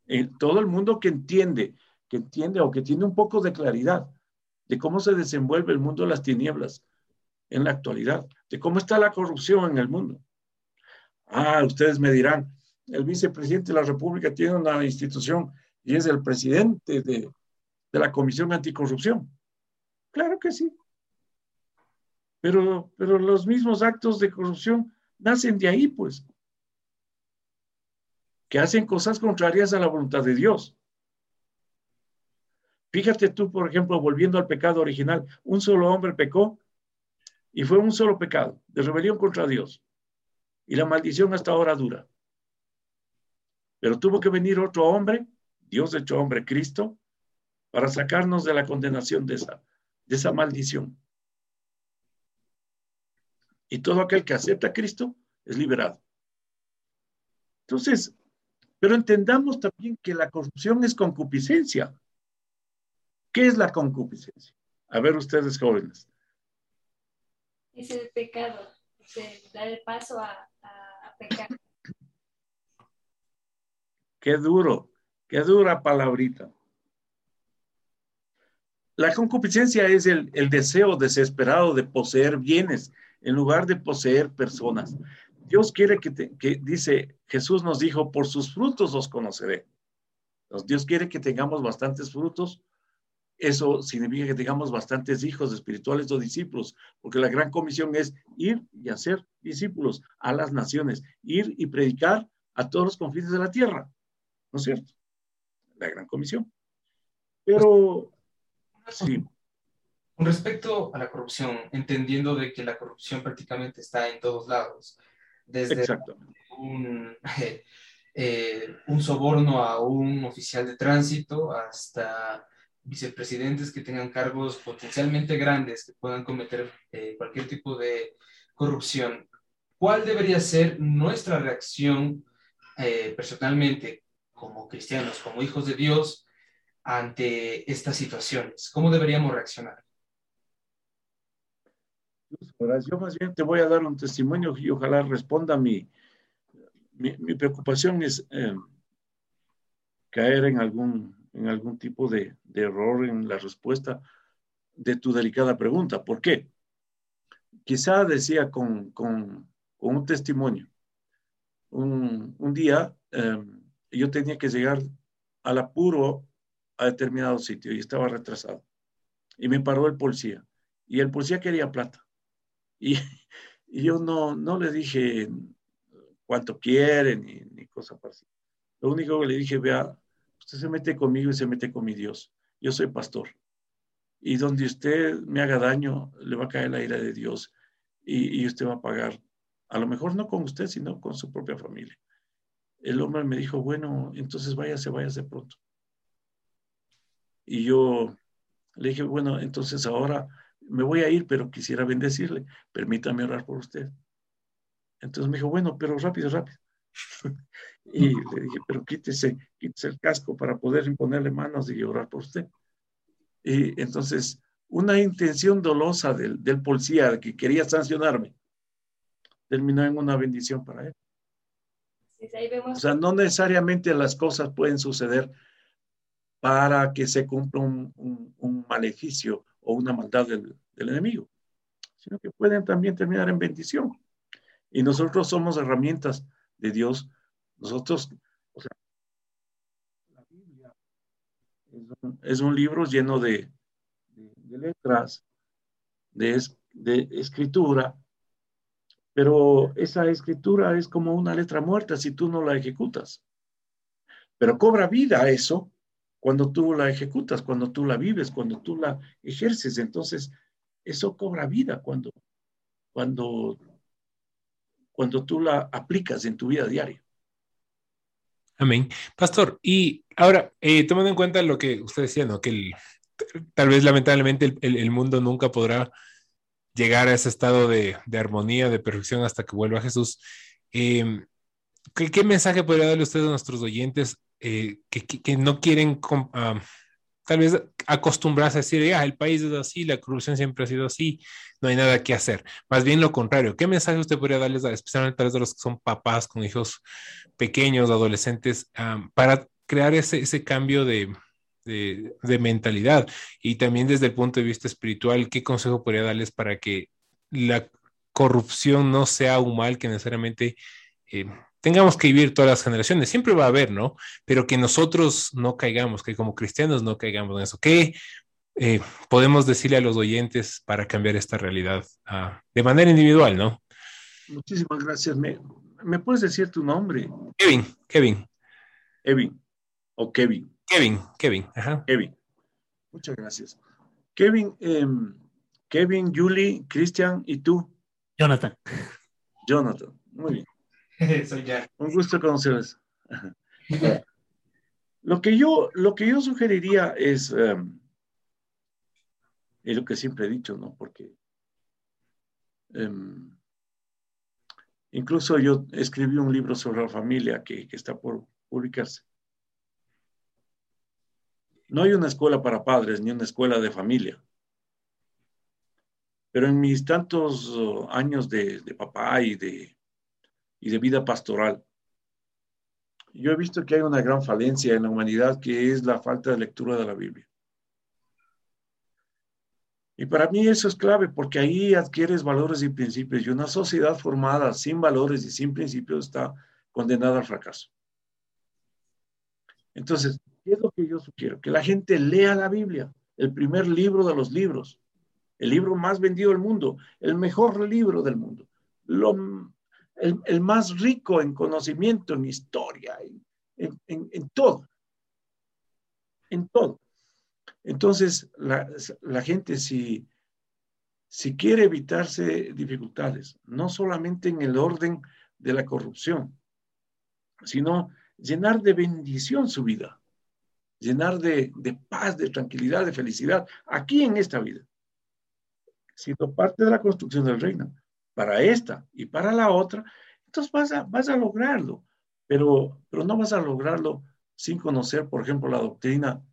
Eh, todo el mundo que entiende, que entiende o que tiene un poco de claridad de cómo se desenvuelve el mundo de las tinieblas en la actualidad, de cómo está la corrupción en el mundo. Ah, ustedes me dirán, el vicepresidente de la República tiene una institución y es el presidente de, de la Comisión Anticorrupción. Claro que sí. Pero, pero los mismos actos de corrupción nacen de ahí, pues que hacen cosas contrarias a la voluntad de Dios. Fíjate tú, por ejemplo, volviendo al pecado original, un solo hombre pecó y fue un solo pecado de rebelión contra Dios. Y la maldición hasta ahora dura. Pero tuvo que venir otro hombre, Dios hecho hombre, Cristo, para sacarnos de la condenación de esa, de esa maldición. Y todo aquel que acepta a Cristo es liberado. Entonces, pero entendamos también que la corrupción es concupiscencia. ¿Qué es la concupiscencia? A ver ustedes jóvenes. Es el pecado, es dar el paso a, a, pecar. Qué duro, qué dura palabrita. La concupiscencia es el, el, deseo desesperado de poseer bienes en lugar de poseer personas. Dios quiere que, que, dice, Jesús nos dijo, por sus frutos os conoceré. Dios quiere que tengamos bastantes frutos. Eso significa que tengamos bastantes hijos espirituales o discípulos, porque la gran comisión es ir y hacer discípulos a las naciones, ir y predicar a todos los confines de la tierra. ¿No es cierto? La gran comisión. Pero, sí. Con respecto a la corrupción, entendiendo de que la corrupción prácticamente está en todos lados, desde un, eh, un soborno a un oficial de tránsito hasta vicepresidentes que tengan cargos potencialmente grandes que puedan cometer eh, cualquier tipo de corrupción. ¿Cuál debería ser nuestra reacción eh, personalmente como cristianos, como hijos de Dios, ante estas situaciones? ¿Cómo deberíamos reaccionar? Yo más bien te voy a dar un testimonio y ojalá responda mi, mi, preocupación es eh, caer en algún, en algún tipo de, error en la respuesta de tu delicada pregunta. ¿Por qué? Quizá decía con, un testimonio. Un, día eh, yo tenía que llegar al apuro a determinado sitio y estaba retrasado. Y me paró el policía. Y el policía quería plata. Y, yo no, no le dije cuánto quiere ni, ni cosa así. Lo único que le dije, vea, usted se mete conmigo y se mete con mi Dios. Yo soy pastor. Y donde usted me haga daño, le va a caer la ira de Dios y, y usted va a pagar. A lo mejor no con usted, sino con su propia familia. El hombre me dijo, bueno, entonces váyase, váyase pronto. Y yo le dije, bueno, entonces ahora me voy a ir, pero quisiera bendecirle, permítame orar por usted. Entonces me dijo, bueno, pero rápido, rápido. y le dije, pero quítese, quítese el casco para poder imponerle manos y orar por usted. Y entonces, una intención dolosa del, del policía que quería sancionarme, terminó en una bendición para él. O sea, no necesariamente las cosas pueden suceder para que se cumpla un, un, maleficio o una maldad del, enemigo, sino que pueden también terminar en bendición. Y nosotros somos herramientas de Dios. Nosotros, o sea, la Biblia es un, libro lleno de, letras, de, de escritura, pero esa escritura es como una letra muerta si tú no la ejecutas. Pero cobra vida eso cuando tú la ejecutas, cuando tú la vives, cuando tú la ejerces. Entonces, eso cobra vida cuando, cuando, cuando tú la aplicas en tu vida diaria. Amén. Pastor, y ahora, eh, tomando en cuenta lo que usted decía, ¿no? Que tal vez lamentablemente el mundo nunca podrá llegar a ese estado de, de armonía, de perfección hasta que vuelva Jesús. Eh, ¿qué, qué mensaje podría darle usted a nuestros oyentes eh, que, que- que no quieren ah, tal vez acostumbrarse a decir, ah, el país es así, la corrupción siempre ha sido así, no hay nada que hacer? Más bien lo contrario, ¿qué mensaje usted podría darles, especialmente a los que son papás con hijos pequeños, adolescentes, ah, para crear ese, ese cambio de, de, de mentalidad? Y también desde el punto de vista espiritual, ¿qué consejo podría darles para que la corrupción no sea un mal que necesariamente eh, tengamos que vivir todas las generaciones? Siempre va a haber, ¿no? Pero que nosotros no caigamos, que como cristianos no caigamos en eso. ¿Qué eh, podemos decirle a los oyentes para cambiar esta realidad ah, de manera individual, ¿no? Muchísimas gracias. ¿Me, ¿Me puedes decir tu nombre? Kevin, Kevin, Evin o Kevin. Kevin, Kevin, ajá. Kevin. Muchas gracias. Kevin, em, Kevin, Julie, Cristian y tú, Jonathan. Jonathan. Muy bien. Soy ya. Un gusto conocerles. Lo que yo, lo que yo sugeriría es, em, es lo que siempre he dicho, ¿no? Porque em, incluso yo escribí un libro sobre la familia que, que está por publicarse. No hay una escuela para padres ni una escuela de familia. Pero en mis tantos oh, años de, papá y de, y de vida pastoral, yo he visto que hay una gran falencia en la humanidad que es la falta de lectura de la Biblia. Y para mí eso es clave porque ahí adquieres valores y principios y una sociedad formada sin valores y sin principios está condenada al fracaso. Entonces, ¿qué es lo que yo sugiero? Que la gente lea la Biblia, el primer libro de los libros, el libro más vendido del mundo, el mejor libro del mundo, el, más rico en conocimiento, en historia, en, en, en todo, en todo. Entonces, la, la gente si, si quiere evitarse dificultades, no solamente en el orden de la corrupción, sino llenar de bendición su vida, llenar de, paz, de tranquilidad, de felicidad, aquí en esta vida, siendo parte de la construcción del reino para esta y para la otra, entonces vas a, lograrlo, pero, pero no vas a lograrlo sin conocer, por ejemplo, la doctrina,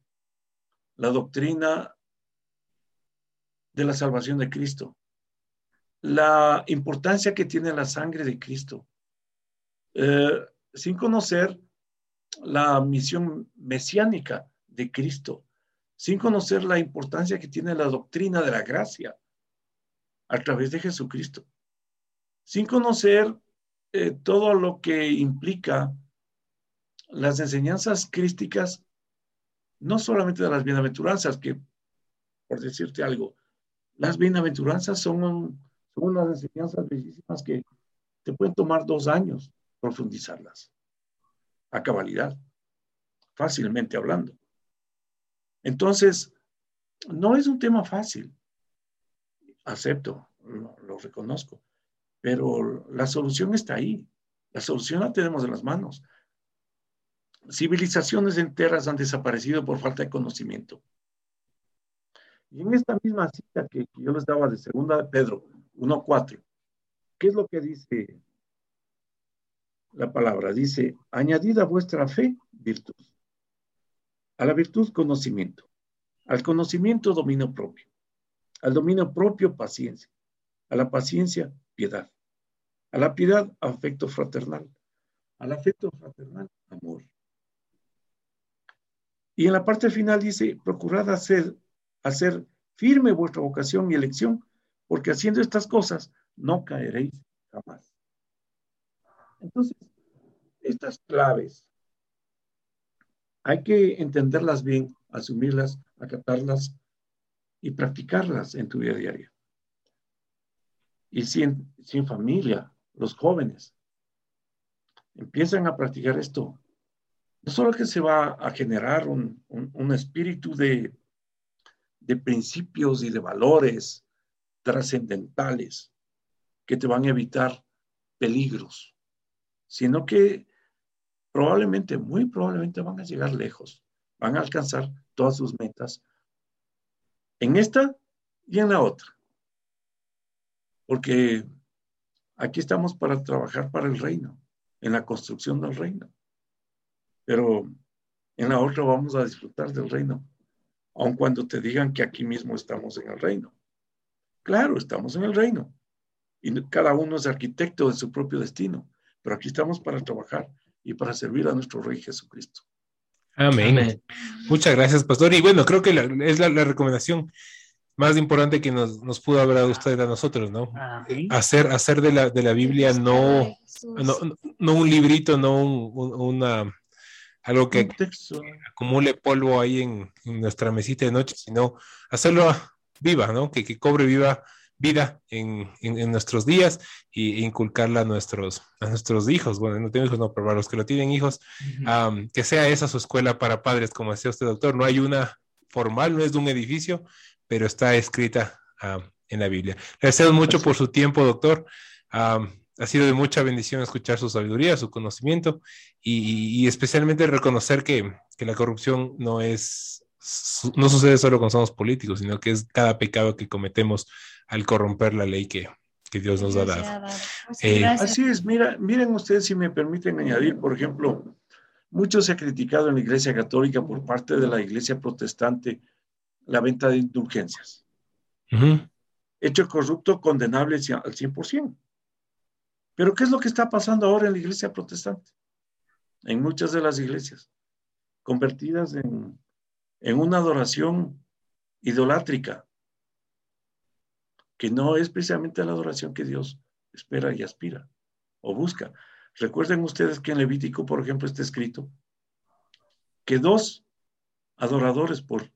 la doctrina de la salvación de Cristo, la importancia que tiene la sangre de Cristo, eh, sin conocer la misión mesiánica de Cristo, sin conocer la importancia que tiene la doctrina de la gracia a través de Jesucristo sin conocer eh, todo lo que implica las enseñanzas crísticas, no solamente de las bienaventuranzas, que, por decirte algo, las bienaventuranzas son, son unas enseñanzas bellísimas que te pueden tomar dos años profundizarlas a cabalidad, fácilmente hablando. Entonces, no es un tema fácil, acepto, lo, reconozco pero la solución está ahí. La solución la tenemos en las manos. Civilizaciones enteras han desaparecido por falta de conocimiento. Y en esta misma cita que, que yo les daba de segunda de Pedro 1.4, ¿qué es lo que dice la palabra? Dice, añadida vuestra fe, virtud. A la virtud, conocimiento. Al conocimiento, dominio propio. Al dominio propio, paciencia. A la paciencia, piedad. A la piedad, afecto fraternal. Al afecto fraternal, amor. Y en la parte final dice, procurad hacer, hacer firme vuestra vocación y elección, porque haciendo estas cosas no caeréis jamás. Entonces, estas claves hay que entenderlas bien, asumirlas, acatarlas y practicarlas en tu vida diaria. Y sin, sin familia, los jóvenes, empiezan a practicar esto, no solo que se va a generar un, un, un espíritu de, de principios y de valores trascendentales que te van a evitar peligros, sino que probablemente, muy probablemente van a llegar lejos, van a alcanzar todas sus metas en esta y en la otra. Porque aquí estamos para trabajar para el reino, en la construcción del reino. Pero en la otra vamos a disfrutar del reino, aun cuando te digan que aquí mismo estamos en el reino. Claro, estamos en el reino y cada uno es arquitecto de su propio destino, pero aquí estamos para trabajar y para servir a nuestro Rey Jesucristo. Amén. Amén. Muchas gracias, pastor. Y bueno, creo que la- es la, la recomendación más importante que nos, nos pudo haber dado usted a nosotros, ¿no? Amén. Hacer, hacer de la, de la Biblia no, no, no un librito, no un- un- una, algo que acumule polvo ahí en, en nuestra mesita de noche, sino hacerlo viva, ¿no? Que, que cobre viva vida en, en- en nuestros días e inculcarla a nuestros, a nuestros hijos. Bueno, no tengo hijos, no, pero para los que lo tienen hijos, am, que sea esa su escuela para padres, como decía usted, doctor. No hay una formal, no es de un edificio, pero está escrita am, en la Biblia. Le agradecemos mucho por su tiempo, doctor. Am, ha sido de mucha bendición escuchar su sabiduría, su conocimiento y, y especialmente reconocer que, que la corrupción no es no sucede solo cuando somos políticos, sino que es cada pecado que cometemos al corromper la ley que, que Dios nos ha dado. Muchas Eh. Así es, mira, miren ustedes si me permiten añadir, por ejemplo, mucho se ha criticado en la Iglesia Católica por parte de la Iglesia Protestante la venta de indulgencias. Hecho corrupto, condenable al 100%. Pero ¿qué es lo que está pasando ahora en la Iglesia Protestante? En muchas de las iglesias, convertidas en, en una adoración idolátrica, que no es precisamente la adoración que Dios espera y aspira o busca. Recuerden ustedes que en Levítico, por ejemplo, está escrito que dos adoradores por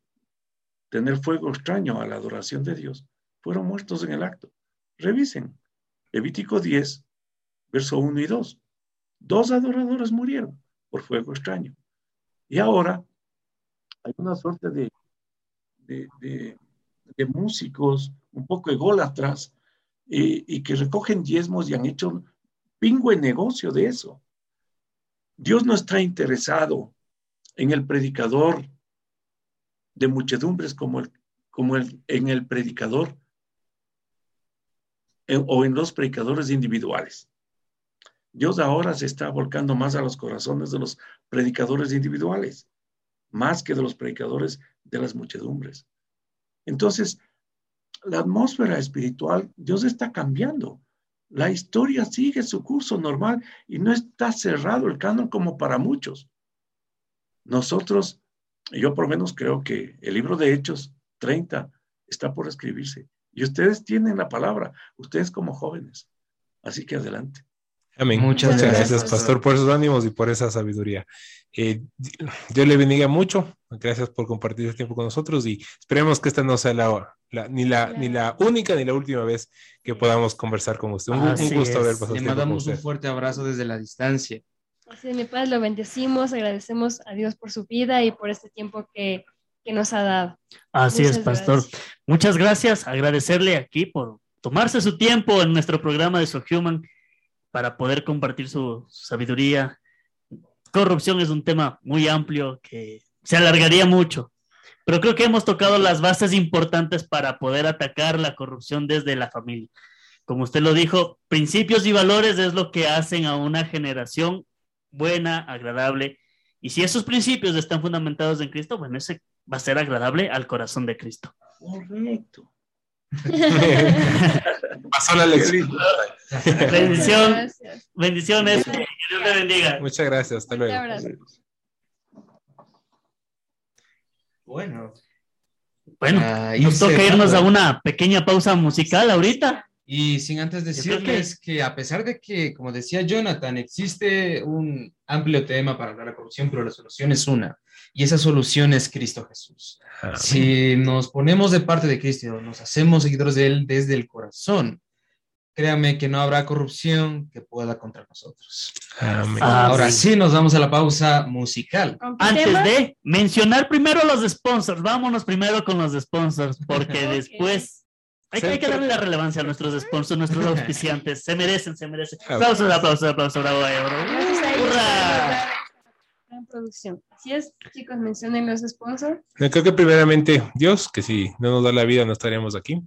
tener fuego extraño a la adoración de Dios fueron muertos en el acto. Revisen. Levítico 10, verso 1 y 2. Dos adoradores murieron por fuego extraño. Y ahora hay una suerte de, de, de- de músicos un poco ególatras eh, y que recogen diezmos y han hecho un pingüe negocio de eso. Dios no está interesado en el predicador de muchedumbres como, el, como el, en el predicador en- o en los predicadores individuales. Dios ahora se está volcando más a los corazones de los predicadores individuales, más que de los predicadores de las muchedumbres. Entonces, la atmósfera espiritual, Dios está cambiando. La historia sigue su curso normal y no está cerrado el canon como para muchos. Nosotros, yo por lo menos creo que el libro de Hechos 30 está por escribirse. Y ustedes tienen la palabra, ustedes como jóvenes. Así que adelante. Amén. Muchas Muchas, gracias, gracias, pastor. pastor, por esos ánimos y por esa sabiduría. Eh, Dios le bendiga mucho. Gracias por compartir este tiempo con nosotros y esperemos que esta no sea la, la- ni, la, ni la única ni la última vez que podamos conversar con usted. Un, un gusto es. haber pasado Le tiempo con mandamos un fuerte abrazo desde la distancia. Así de mi padre lo bendecimos, agradecemos a Dios por su vida y por este tiempo que, que nos ha dado. Así Muchas es, pastor. gracias. Muchas gracias. Agradecerle aquí por tomarse su tiempo en nuestro programa de Sohuman para poder compartir su, sabiduría. Corrupción es un tema muy amplio que se alargaría mucho, pero creo que hemos tocado las bases importantes para poder atacar la corrupción desde la familia. Como usted lo dijo, principios y valores es lo que hacen a una generación buena, agradable. Y si esos principios están fundamentados en Cristo, bueno, ese va a ser agradable al corazón de Cristo. Correcto. Pasó la lección. Bendición, Gracias. bendiciones, que Dios le bendiga. Muchas gracias. Hasta luego. Bueno, Bueno, ah, nos toca irnos a una pequeña pausa musical ahorita. Y sin antes decirles que... a pesar de que, como decía Jonathan, existe un amplio tema para hablar de la corrupción, pero la solución es una. Y esa solución es Cristo Jesús. Amén. Si nos ponemos de parte de Cristo, nos hacemos seguidores de Él desde el corazón, créame que no habrá corrupción que pueda contra nosotros. Amén. Ah, Ahora sí. nos vamos a la pausa musical. ¿Con qué Antes de mencionar primero los sponsors, vámonos primero con los sponsors, porque Ok. después hay, que- hay que darle la relevancia a nuestros sponsors, nuestros auspiciantes. Se merecen, se merecen. Aplausos, aplausos, aplausos, bravo, en producción. Así es, chicos, mencionen los sponsors. No, creo que primeramente Dios, que si no nos da la vida no estaríamos aquí.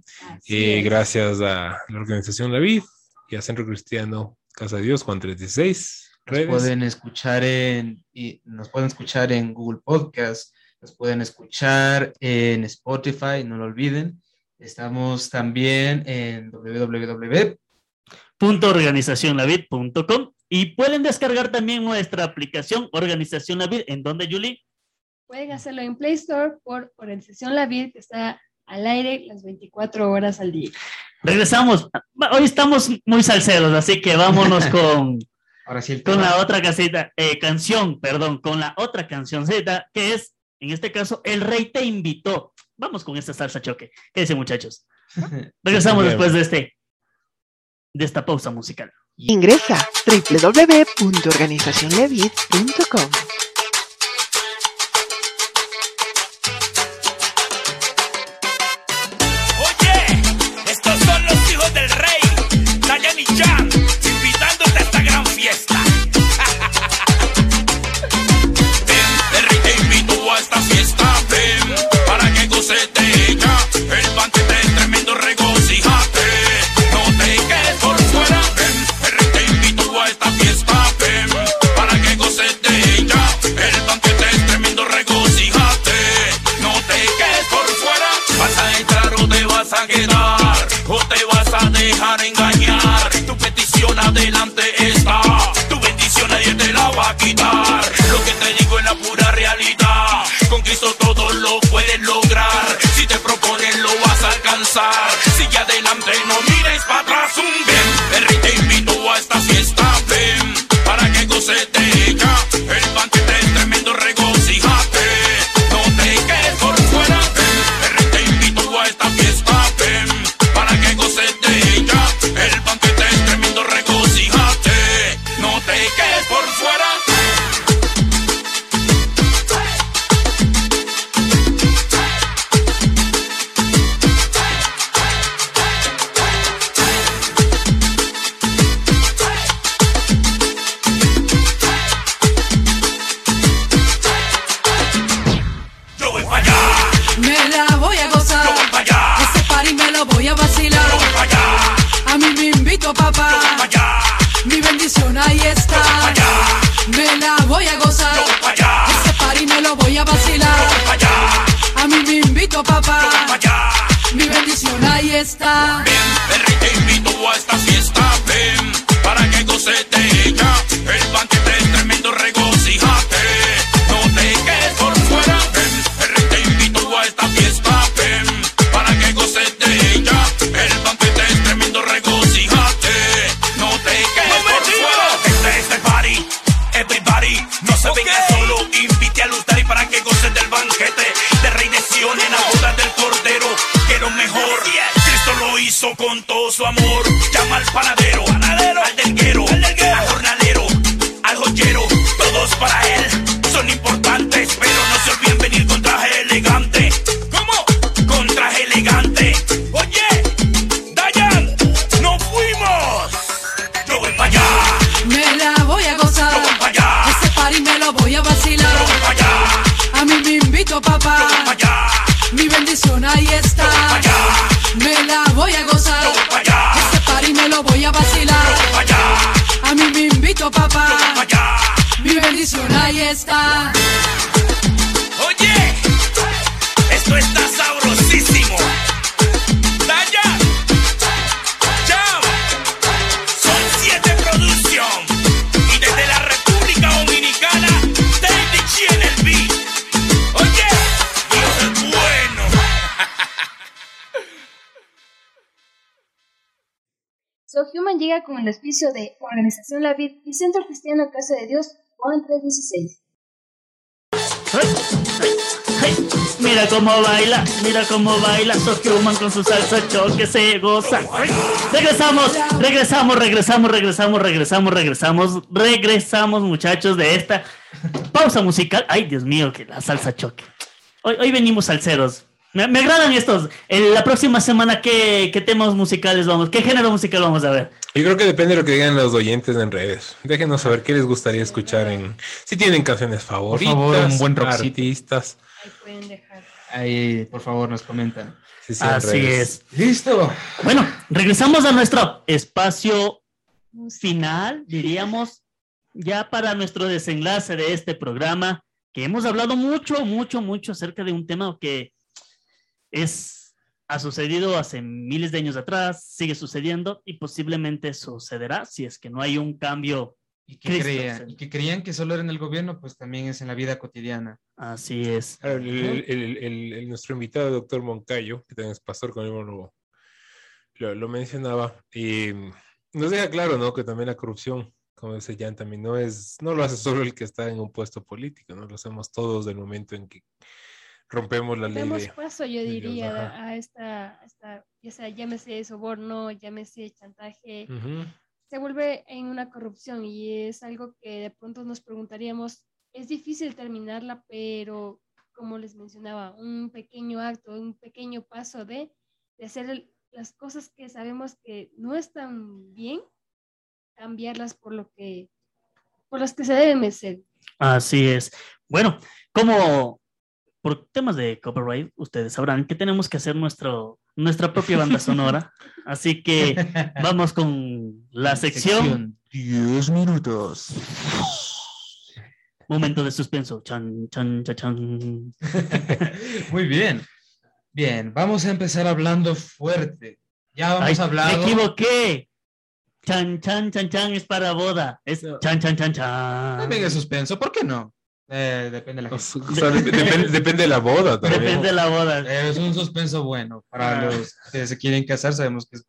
Eh, gracias a la organización La Vid y a Centro Cristiano Casa de Dios, Juan 316. Redes. Pueden escuchar en y nos pueden escuchar en Google Podcast, nos pueden escuchar en Spotify, no lo olviden. Estamos también en www.organizacionlavid.com y pueden descargar también nuestra aplicación Organización La Vid. ¿En dónde, Julie? Pueden hacerlo en Play Store por Organización La Vid, que está al aire las 24 horas al día. Regresamos. Hoy estamos muy salseros, así que vámonos con, Ahora con la otra casita, eh, canción, perdón, con la otra cancioncita, que es, en este caso, El Rey te invitó. Vamos con esta salsa choque. ¿Qué dicen, muchachos? Regresamos después de, este, de esta pausa musical. Ingresa www.organizacionlevit.com. casa de Dios, Juan 3:16. Mira cómo baila, mira cómo baila Tokyo Man con su salsa choque se goza. Regresamos, regresamos, regresamos, regresamos, regresamos, regresamos, regresamos muchachos de esta pausa musical. Ay, Dios mío, que la salsa choque. Hoy, hoy venimos salseros. Me, me agradan estos. En la próxima semana, ¿qué, ¿qué temas musicales vamos? ¿Qué género musical vamos a ver? Yo creo que depende de lo que digan los oyentes en redes. Déjenos saber qué les gustaría escuchar en. Si tienen canciones favoritas, favor, un buen rockcito. artistas. Ahí pueden dejar. Ahí, por favor, nos comentan. Sí, sí, en Así es. Listo. Bueno, regresamos a nuestro espacio final, diríamos, ya para nuestro desenlace de este programa, que hemos hablado mucho, mucho, mucho acerca de un tema que es, ha sucedido hace miles de años atrás, sigue sucediendo y posiblemente sucederá si es que no hay un cambio. Y que, Cristo, creían, y que creían que solo era en el gobierno, pues también es en la vida cotidiana. Así es. El, el- el- el- el- nuestro invitado, doctor Moncayo, que también es pastor con lo, lo, lo mencionaba, y nos deja claro, ¿no? Que también la corrupción, como dice Jan, también no es, no lo hace solo el que está en un puesto político, ¿no? Lo hacemos todos del momento en que rompemos la ley Demos de... paso, yo Dios, diría, ajá. a esta, a esta, ya sea, llámese soborno, llámese chantaje, Ujú. se vuelve en una corrupción y es algo que de pronto nos preguntaríamos, es difícil terminarla, pero como les mencionaba, un pequeño acto, un pequeño paso de, de hacer el- las cosas que sabemos que no están bien, cambiarlas por lo que, por las que se deben hacer. Así es. Bueno, como por temas de copyright, ustedes sabrán que tenemos que hacer nuestro, nuestra propia banda sonora. Así que vamos con la sección 10 minutos. Momento de suspenso. Chan, chan, chan, chan. Muy bien. Bien, vamos a empezar hablando fuerte. Ya Ay, hemos me hablado. equivoqué. Chan, chan, chan, chan es para boda. Es chan, chan, chan, chan. También es suspenso, ¿por qué no? Eh, depende de la O gente. sea, dep- depende, depende de la boda también. Depende de la boda. Eh, Es un suspenso bueno. Para Ah. los que se quieren casar, sabemos que es,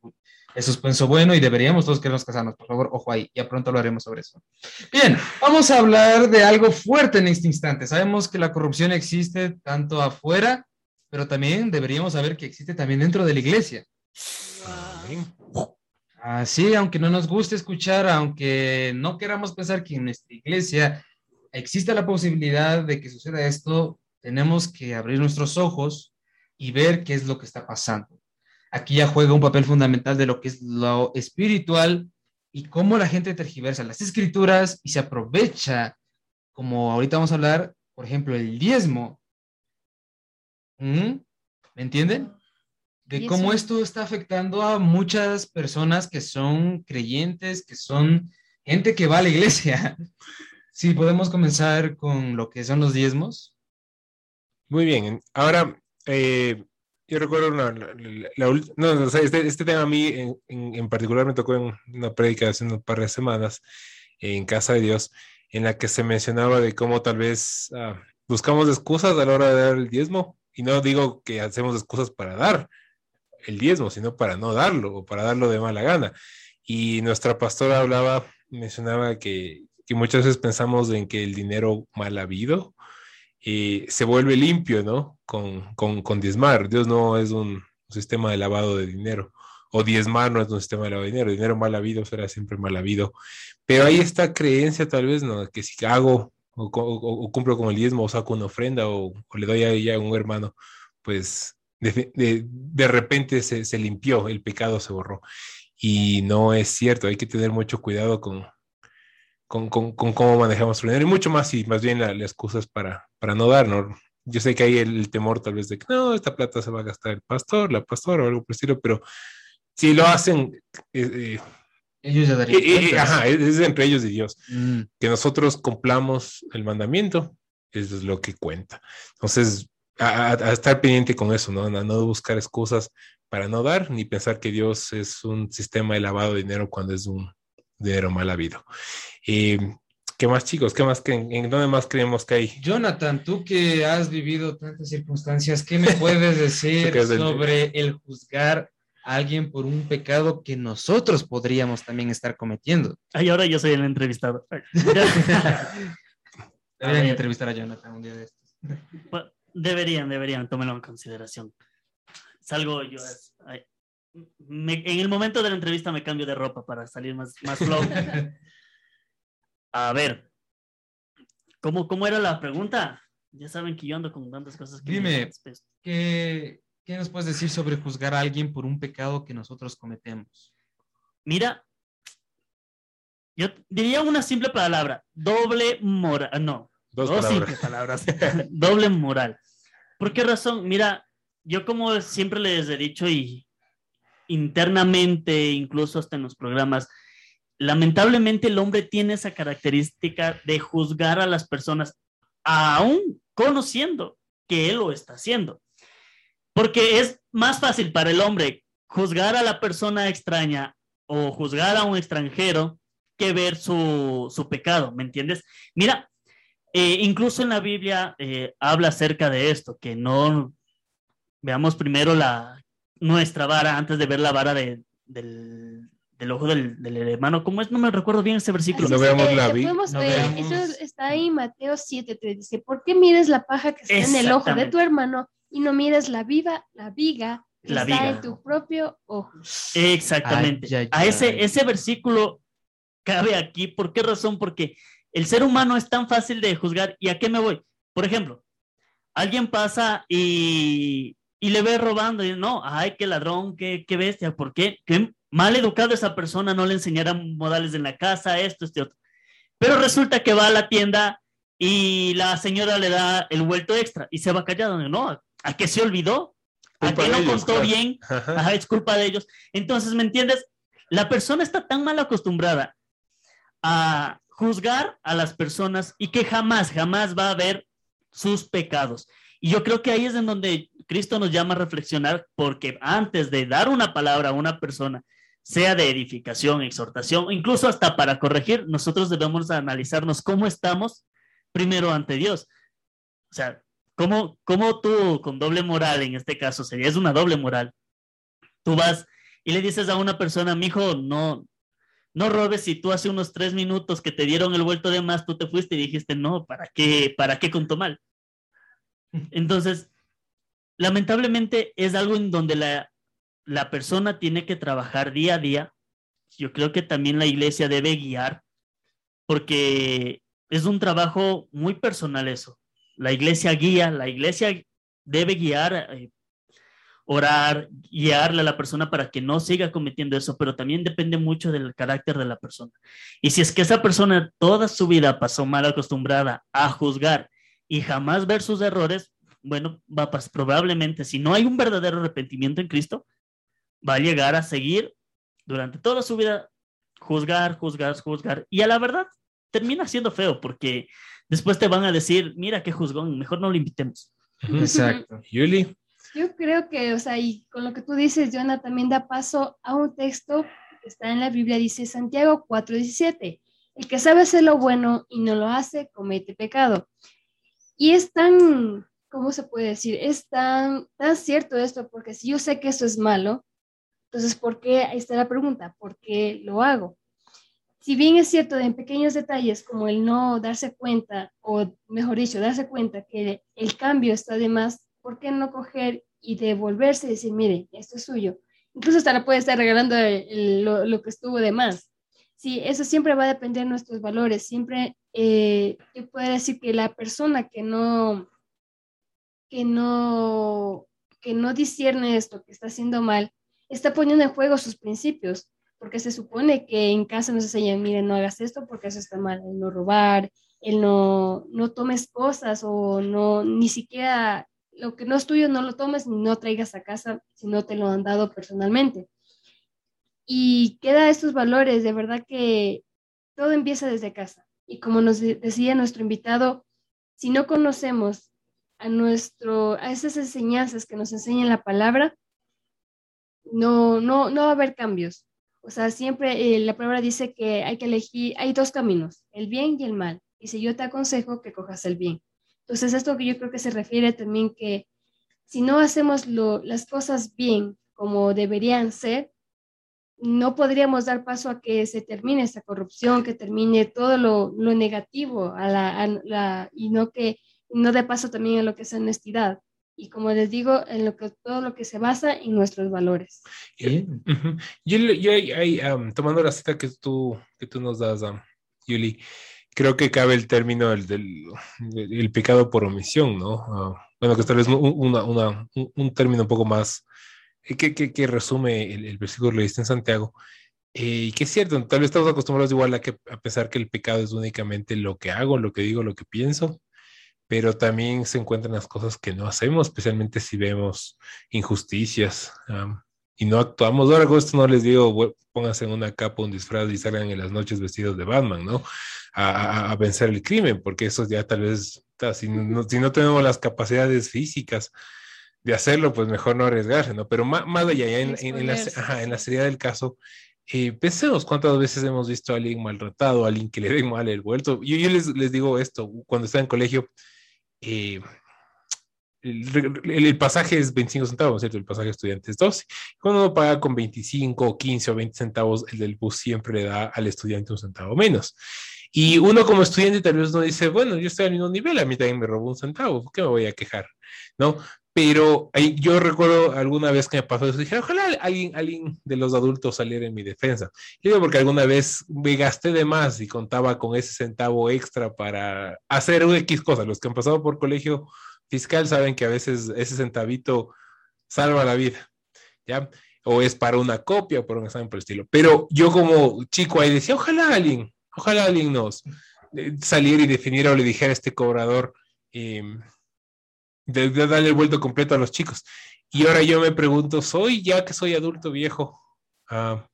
es suspenso bueno y deberíamos todos queremos casarnos. Por favor, ojo ahí. Ya pronto lo haremos sobre eso. Bien, vamos a hablar de algo fuerte en este instante. Sabemos que la corrupción existe tanto afuera, pero también deberíamos saber que existe también dentro de la iglesia. Así, aunque no nos guste escuchar, aunque no queramos pensar que en nuestra iglesia existe la posibilidad de que suceda esto, tenemos que abrir nuestros ojos y ver qué es lo que está pasando. Aquí ya juega un papel fundamental de lo que es lo espiritual y cómo la gente tergiversa las escrituras y se aprovecha, como ahorita vamos a hablar, por ejemplo, el diezmo. ¿Mm? ¿Me entienden? De cómo esto está afectando a muchas personas que son creyentes, que son gente que va a la iglesia. Sí, podemos comenzar con lo que son los diezmos. Muy bien. Ahora, eh, yo recuerdo la, la- la no, o sea, este, este tema a mí en, en- en particular me tocó en una prédica hace un par de semanas en Casa de Dios, en la que se mencionaba de cómo tal vez ah, buscamos excusas a la hora de dar el diezmo. Y no digo que hacemos excusas para dar el diezmo, sino para no darlo o para darlo de mala gana. Y nuestra pastora hablaba, mencionaba que, que muchas veces pensamos en que el dinero mal habido eh, se vuelve limpio, ¿no? Con, con, con diezmar. Dios no es un sistema de lavado de dinero. O diezmar no es un sistema de lavado de dinero. Dinero mal habido será siempre mal habido. Pero hay esta creencia, tal vez, ¿no? Que si hago o, o- cumplo con el diezmo o saco una ofrenda o, o le doy a ella a un hermano, pues de, de- de repente se, se limpió, el pecado se borró. Y no es cierto, hay que tener mucho cuidado con, con, con, con cómo manejamos nuestro dinero y mucho más y más bien la, la excusa es para, para no dar, ¿no? Yo sé que hay el, el temor tal vez de que no, esta plata se va a gastar el pastor, la pastora o algo por el estilo, pero si lo hacen, eh, eh, Ellos ya darían eh, eh, ajá, es, es entre ellos y Dios. Mm, Que nosotros cumplamos el mandamiento, eso es lo que cuenta. Entonces, a- a estar pendiente con eso, ¿no? A no buscar excusas para no dar, ni pensar que Dios es un sistema de lavado de dinero cuando es un dinero mal habido. Eh, ¿Qué más, chicos? ¿Qué más? creen? ¿En dónde más creemos que hay? Jonathan, tú que has vivido tantas circunstancias, ¿qué me puedes decir sobre el juzgar a alguien por un pecado que nosotros podríamos también estar cometiendo? Ay, ahora yo soy el entrevistado. Deberían ver. entrevistar a Jonathan un día de estos. Bueno, Deberían, deberían, tómenlo en consideración. Salgo yo. ay, me- en el momento de la entrevista me cambio de ropa para salir más, más flow. A ver, ¿cómo, ¿cómo era la pregunta? Ya saben que yo ando con tantas cosas. Que Dime. me- ¿qué, qué nos puedes decir sobre juzgar a alguien por un pecado que nosotros cometemos? Mira, yo diría una simple palabra, doble moral, no, Dos dos, palabras. simples palabras, doble moral. ¿Por qué razón? Mira, yo como siempre les he dicho y internamente, incluso hasta en los programas, lamentablemente el hombre tiene esa característica de juzgar a las personas, aún conociendo que él lo está haciendo. Porque es más fácil para el hombre juzgar a la persona extraña o juzgar a un extranjero que ver su, su pecado, ¿me entiendes? Mira, eh, incluso en la Biblia eh, habla acerca de esto, que no veamos primero la, nuestra vara antes de ver la vara de- del, del ojo del, del hermano. ¿Cómo es? No me recuerdo bien ese versículo. Así No veamos la te vi- podemos no Eso está ahí en Mateo 7, te dice, ¿por qué mires la paja que está en el ojo de tu hermano y no mires la viva, la viga que La está viga. en tu propio ojo? Exactamente. Ay, ay, A ese, ese versículo cabe aquí. ¿Por qué razón? Porque el ser humano es tan fácil de juzgar. ¿Y a qué me voy? Por ejemplo, alguien pasa y, y le ve robando y no, ay, qué ladrón, qué, qué bestia, ¿por qué? Qué mal educado esa persona, no le enseñaran modales en la casa, esto, este otro. Pero resulta que va a la tienda y la señora le da el vuelto extra y se va callado. No, ¿a qué se olvidó? ¿A qué no ellos, contó claro. bien? Ajá, es culpa de ellos. Entonces, ¿me entiendes? La persona está tan mal acostumbrada a juzgar a las personas y que jamás, jamás va a ver sus pecados. Y yo creo que ahí es en donde Cristo nos llama a reflexionar, porque antes de dar una palabra a una persona, sea de edificación, exhortación, incluso hasta para corregir, nosotros debemos analizarnos cómo estamos primero ante Dios. O sea, ¿cómo, cómo tú con doble moral, en este caso, sería es una doble moral, tú vas y le dices a una persona, mijo, no, no robes si tú hace unos tres minutos que te dieron el vuelto de más, tú te fuiste y dijiste, no, ¿para qué, para qué contó mal? Entonces, lamentablemente es algo en donde la, la persona tiene que trabajar día a día. Yo creo que también la iglesia debe guiar, porque es un trabajo muy personal eso. La iglesia guía, la iglesia debe guiar, eh, orar, guiarle a la persona para que no siga cometiendo eso, pero también depende mucho del carácter de la persona. Y si es que esa persona toda su vida pasó mal acostumbrada a juzgar y jamás ver sus errores, bueno, va probablemente, si no hay un verdadero arrepentimiento en Cristo, va a llegar a seguir durante toda su vida juzgar, juzgar, juzgar. Y a la verdad, termina siendo feo porque después te van a decir, mira qué juzgón, mejor no lo invitemos. Exacto. Yuli, Yo creo que, o sea, y con lo que tú dices, Jonah, también da paso a un texto que está en la Biblia, dice Santiago 4:17, el que sabe hacer lo bueno y no lo hace, comete pecado. Y es tan, ¿cómo se puede decir? Es tan, tan cierto esto, porque si yo sé que esto es malo, entonces, ¿por qué? Ahí está la pregunta, ¿por qué lo hago? Si bien es cierto en pequeños detalles como el no darse cuenta, o mejor dicho, darse cuenta que el cambio está de más, ¿por qué no coger y devolverse y decir, mire, esto es suyo? Incluso hasta le puede estar regalando lo que estuvo de más. Sí, eso siempre va a depender de nuestros valores. Siempre, eh, yo puedo decir que la persona que no, que no, que no discierne esto, que está haciendo mal, está poniendo en juego sus principios, porque se supone que en casa nos enseñan, miren, no hagas esto porque eso está mal, el no robar, el no, no tomes cosas o no, ni siquiera lo que no es tuyo no lo tomes ni no traigas a casa si no te lo han dado personalmente. Y queda estos valores, de verdad que todo empieza desde casa. Y como nos de- decía nuestro invitado, si no conocemos a, nuestro, a esas enseñanzas que nos enseña la palabra, no, no, no va a haber cambios. O sea, siempre eh, la palabra dice que hay que elegir, hay dos caminos, el bien y el mal. Y si yo te aconsejo que cojas el bien. Entonces, esto que yo creo que se refiere también que si no hacemos lo- las cosas bien como deberían ser, no podríamos dar paso a que se termine esta corrupción, que termine todo lo, lo negativo a la, a la- y no que no dé paso también a lo que es honestidad. Y como les digo, en lo que, todo lo que se basa en nuestros valores. Bien. Ujú. Yo, yo ahí- ahí, am, tomando la cita que tú, que tú nos das, am, Yuli, creo que cabe el término del, del- del- el pecado por omisión, ¿no? Ah, Bueno, que tal vez un, una- una- un- un término un poco más eh, que, que, que resume el, el versículo que leíste en Santiago. Eh, y que es cierto, tal vez estamos acostumbrados igual a, que, a pensar que el pecado es únicamente lo que hago, lo que digo, lo que pienso, pero también se encuentran las cosas que no hacemos, especialmente si vemos injusticias am, y no actuamos. Ahora con esto no les digo, "Bueno, pónganse en una capa, un disfraz y salgan en las noches vestidos de Batman, ¿no? A, a- a vencer el crimen, porque eso ya tal vez, si no, si no tenemos las capacidades físicas de hacerlo, pues mejor no arriesgarse, ¿no? Pero más, más allá, en, en- en la, ajá, en la seriedad del caso, eh, pensemos cuántas veces hemos visto a alguien maltratado, a alguien que le den mal el vuelto. Yo, yo les, les digo esto, cuando estaba en colegio, eh, el, el- pasaje es 25 centavos, ¿cierto? El pasaje de estudiante es 12. Cuando uno paga con 25 o 15 o 20 centavos, el del bus siempre le da al estudiante un centavo menos. Y uno como estudiante tal vez no dice, bueno, yo estoy al mismo nivel, a mí también me robó un centavo, ¿por qué me voy a quejar? ¿No? Pero yo recuerdo alguna vez que me pasó eso, dije, ojalá alguien, alguien de los adultos saliera en mi defensa. Yo digo porque alguna vez me gasté de más y contaba con ese centavo extra para hacer un X cosa. Los que han pasado por colegio fiscal saben que a veces ese centavito salva la vida, ¿ya? O es para una copia o para un examen por el estilo. Pero yo como chico ahí decía, ojalá alguien, ojalá alguien nos eh, saliera y definiera o le dijera a este cobrador eh, de, darle el vuelto completo a los chicos. Y ahora yo me pregunto, soy ya que soy adulto viejo, ah,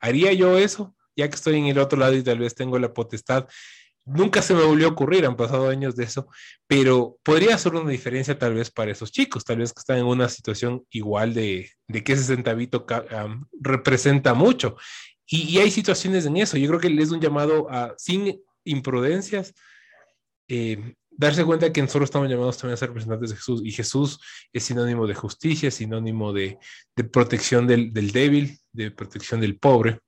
¿haría yo eso? Ya que estoy en el otro lado y tal vez tengo la potestad. Nunca se me volvió a ocurrir, han pasado años de eso, pero podría hacer una diferencia tal vez para esos chicos, tal vez que están en una situación igual de, de que ese centavito am, representa mucho. Y, y hay situaciones en eso. Yo creo que es un llamado a, sin imprudencias, eh, darse cuenta que nosotros estamos llamados también a ser representantes de Jesús. Y Jesús es sinónimo de justicia, es sinónimo de, de protección del, del débil, de protección del pobre.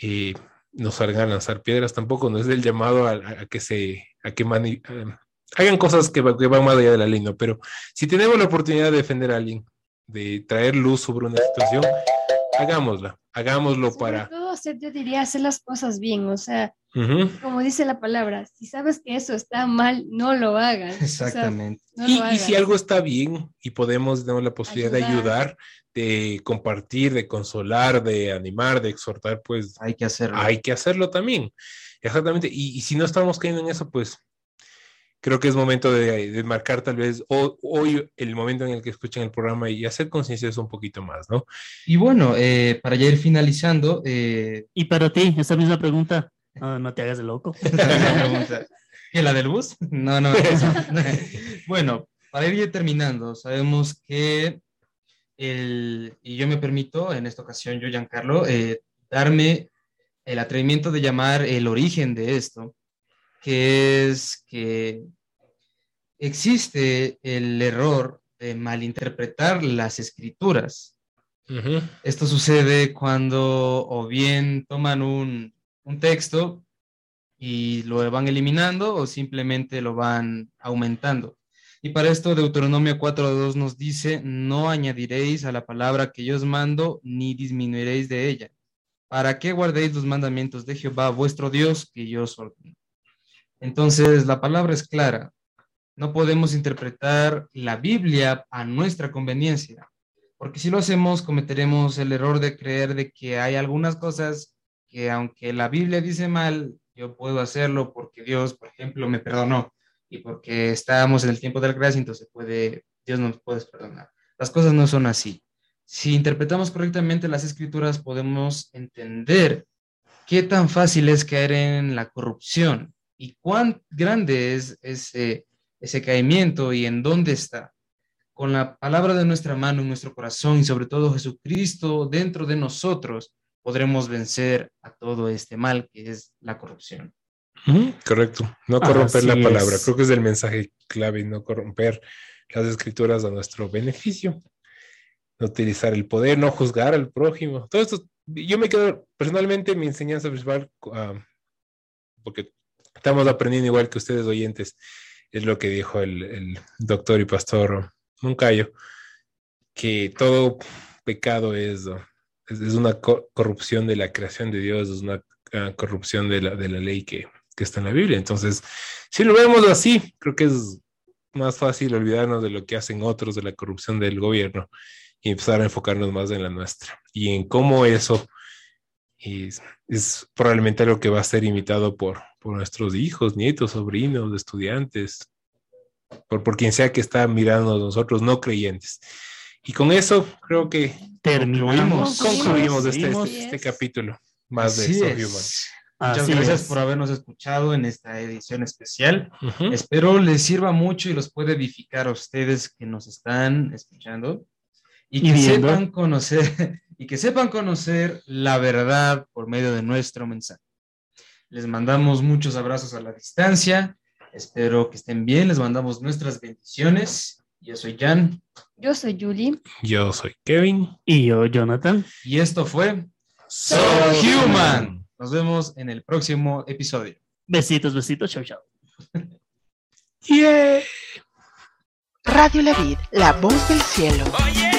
Eh, no salgan a lanzar piedras tampoco, no es el llamado a, a- que se, a que mani- a- hagan cosas que, que van más allá de la ley, ¿no? Pero si tenemos la oportunidad de defender a alguien, de traer luz sobre una situación, hagámosla, hagámoslo Sobre para... todo, yo diría hacer las cosas bien, o sea, Como dice la palabra, si sabes que eso está mal, no lo hagas. o sea, Exactamente. no Y, lo y si algo está bien y podemos, tenemos la posibilidad de Ayudar. de compartir, de consolar, de animar, de exhortar, pues Hay que hacerlo. hay que hacerlo también. Exactamente. Y, y si no estamos cayendo en eso, pues creo que es momento de, de marcar tal vez ho- hoy el momento en el que escuchen el programa y hacer conciencia de eso un poquito más, ¿no? Y bueno, eh, para ya ir finalizando, eh, Y para ti, esa misma pregunta, no, no te hagas de loco. ¿Qué, la del bus? No, no. eso. bueno, para ir terminando, sabemos que el, y yo me permito, en esta ocasión, yo, Giancarlo, eh, darme el atrevimiento de llamar el origen de esto, que es que existe el error de malinterpretar las escrituras. Esto sucede cuando o bien toman un, un texto y lo van eliminando o simplemente lo van aumentando. Y para esto Deuteronomio 4.2 nos dice, no añadiréis a la palabra que yo os mando, ni disminuiréis de ella, para que guardéis los mandamientos de Jehová vuestro Dios que yo os ordeno. Entonces, la palabra es clara. No podemos interpretar la Biblia a nuestra conveniencia, porque si lo hacemos cometeremos el error de creer de que hay algunas cosas que aunque la Biblia dice mal, yo puedo hacerlo porque Dios, por ejemplo, me perdonó y porque estamos en el tiempo de la gracia, entonces puede, Dios nos puede perdonar. Las cosas no son así. Si interpretamos correctamente las escrituras, podemos entender qué tan fácil es caer en la corrupción y cuán grande es ese, ese caimiento y en dónde está. Con la palabra de nuestra mano en nuestro corazón y sobre todo Jesucristo dentro de nosotros, podremos vencer a todo este mal que es la corrupción. Correcto. No corromper la palabra. es. Creo que es el mensaje clave, no corromper las escrituras a nuestro beneficio. No utilizar el poder, no juzgar al prójimo. Todo esto, yo me quedo, personalmente, mi enseñanza principal, ah, porque estamos aprendiendo igual que ustedes oyentes, es lo que dijo el, el doctor y pastor Moncayo, que todo pecado es, es, una co- corrupción de la creación de Dios, es una ah, corrupción de la, de la ley que, que está en la Biblia. Entonces, si lo vemos así, creo que es más fácil olvidarnos de lo que hacen otros, de la corrupción del gobierno, y empezar a enfocarnos más en la nuestra y en cómo eso es, es probablemente algo que va a ser imitado por, por nuestros hijos, nietos, sobrinos, estudiantes, por, por quien sea que está mirando a nosotros, no creyentes. Y con eso creo que Terminamos. concluimos, concluimos este, este, este capítulo más de Así So es. Human. Muchas Así gracias es. por habernos escuchado en esta edición especial. Ujú. Espero les sirva mucho y los pueda edificar a ustedes que nos están escuchando y Y que viendo. sepan conocer y que sepan conocer la verdad por medio de nuestro mensaje. Les mandamos muchos abrazos a la distancia. Espero que estén bien. Les mandamos nuestras bendiciones. Yo soy Jan Yo soy Julie. Yo soy Kevin. Y yo, Jonathan. y esto fue So Human. Nos vemos en el próximo episodio. Besitos, besitos. Chau, chau. Yeah. Radio La Vid, la voz del cielo. Oye, nuevamente,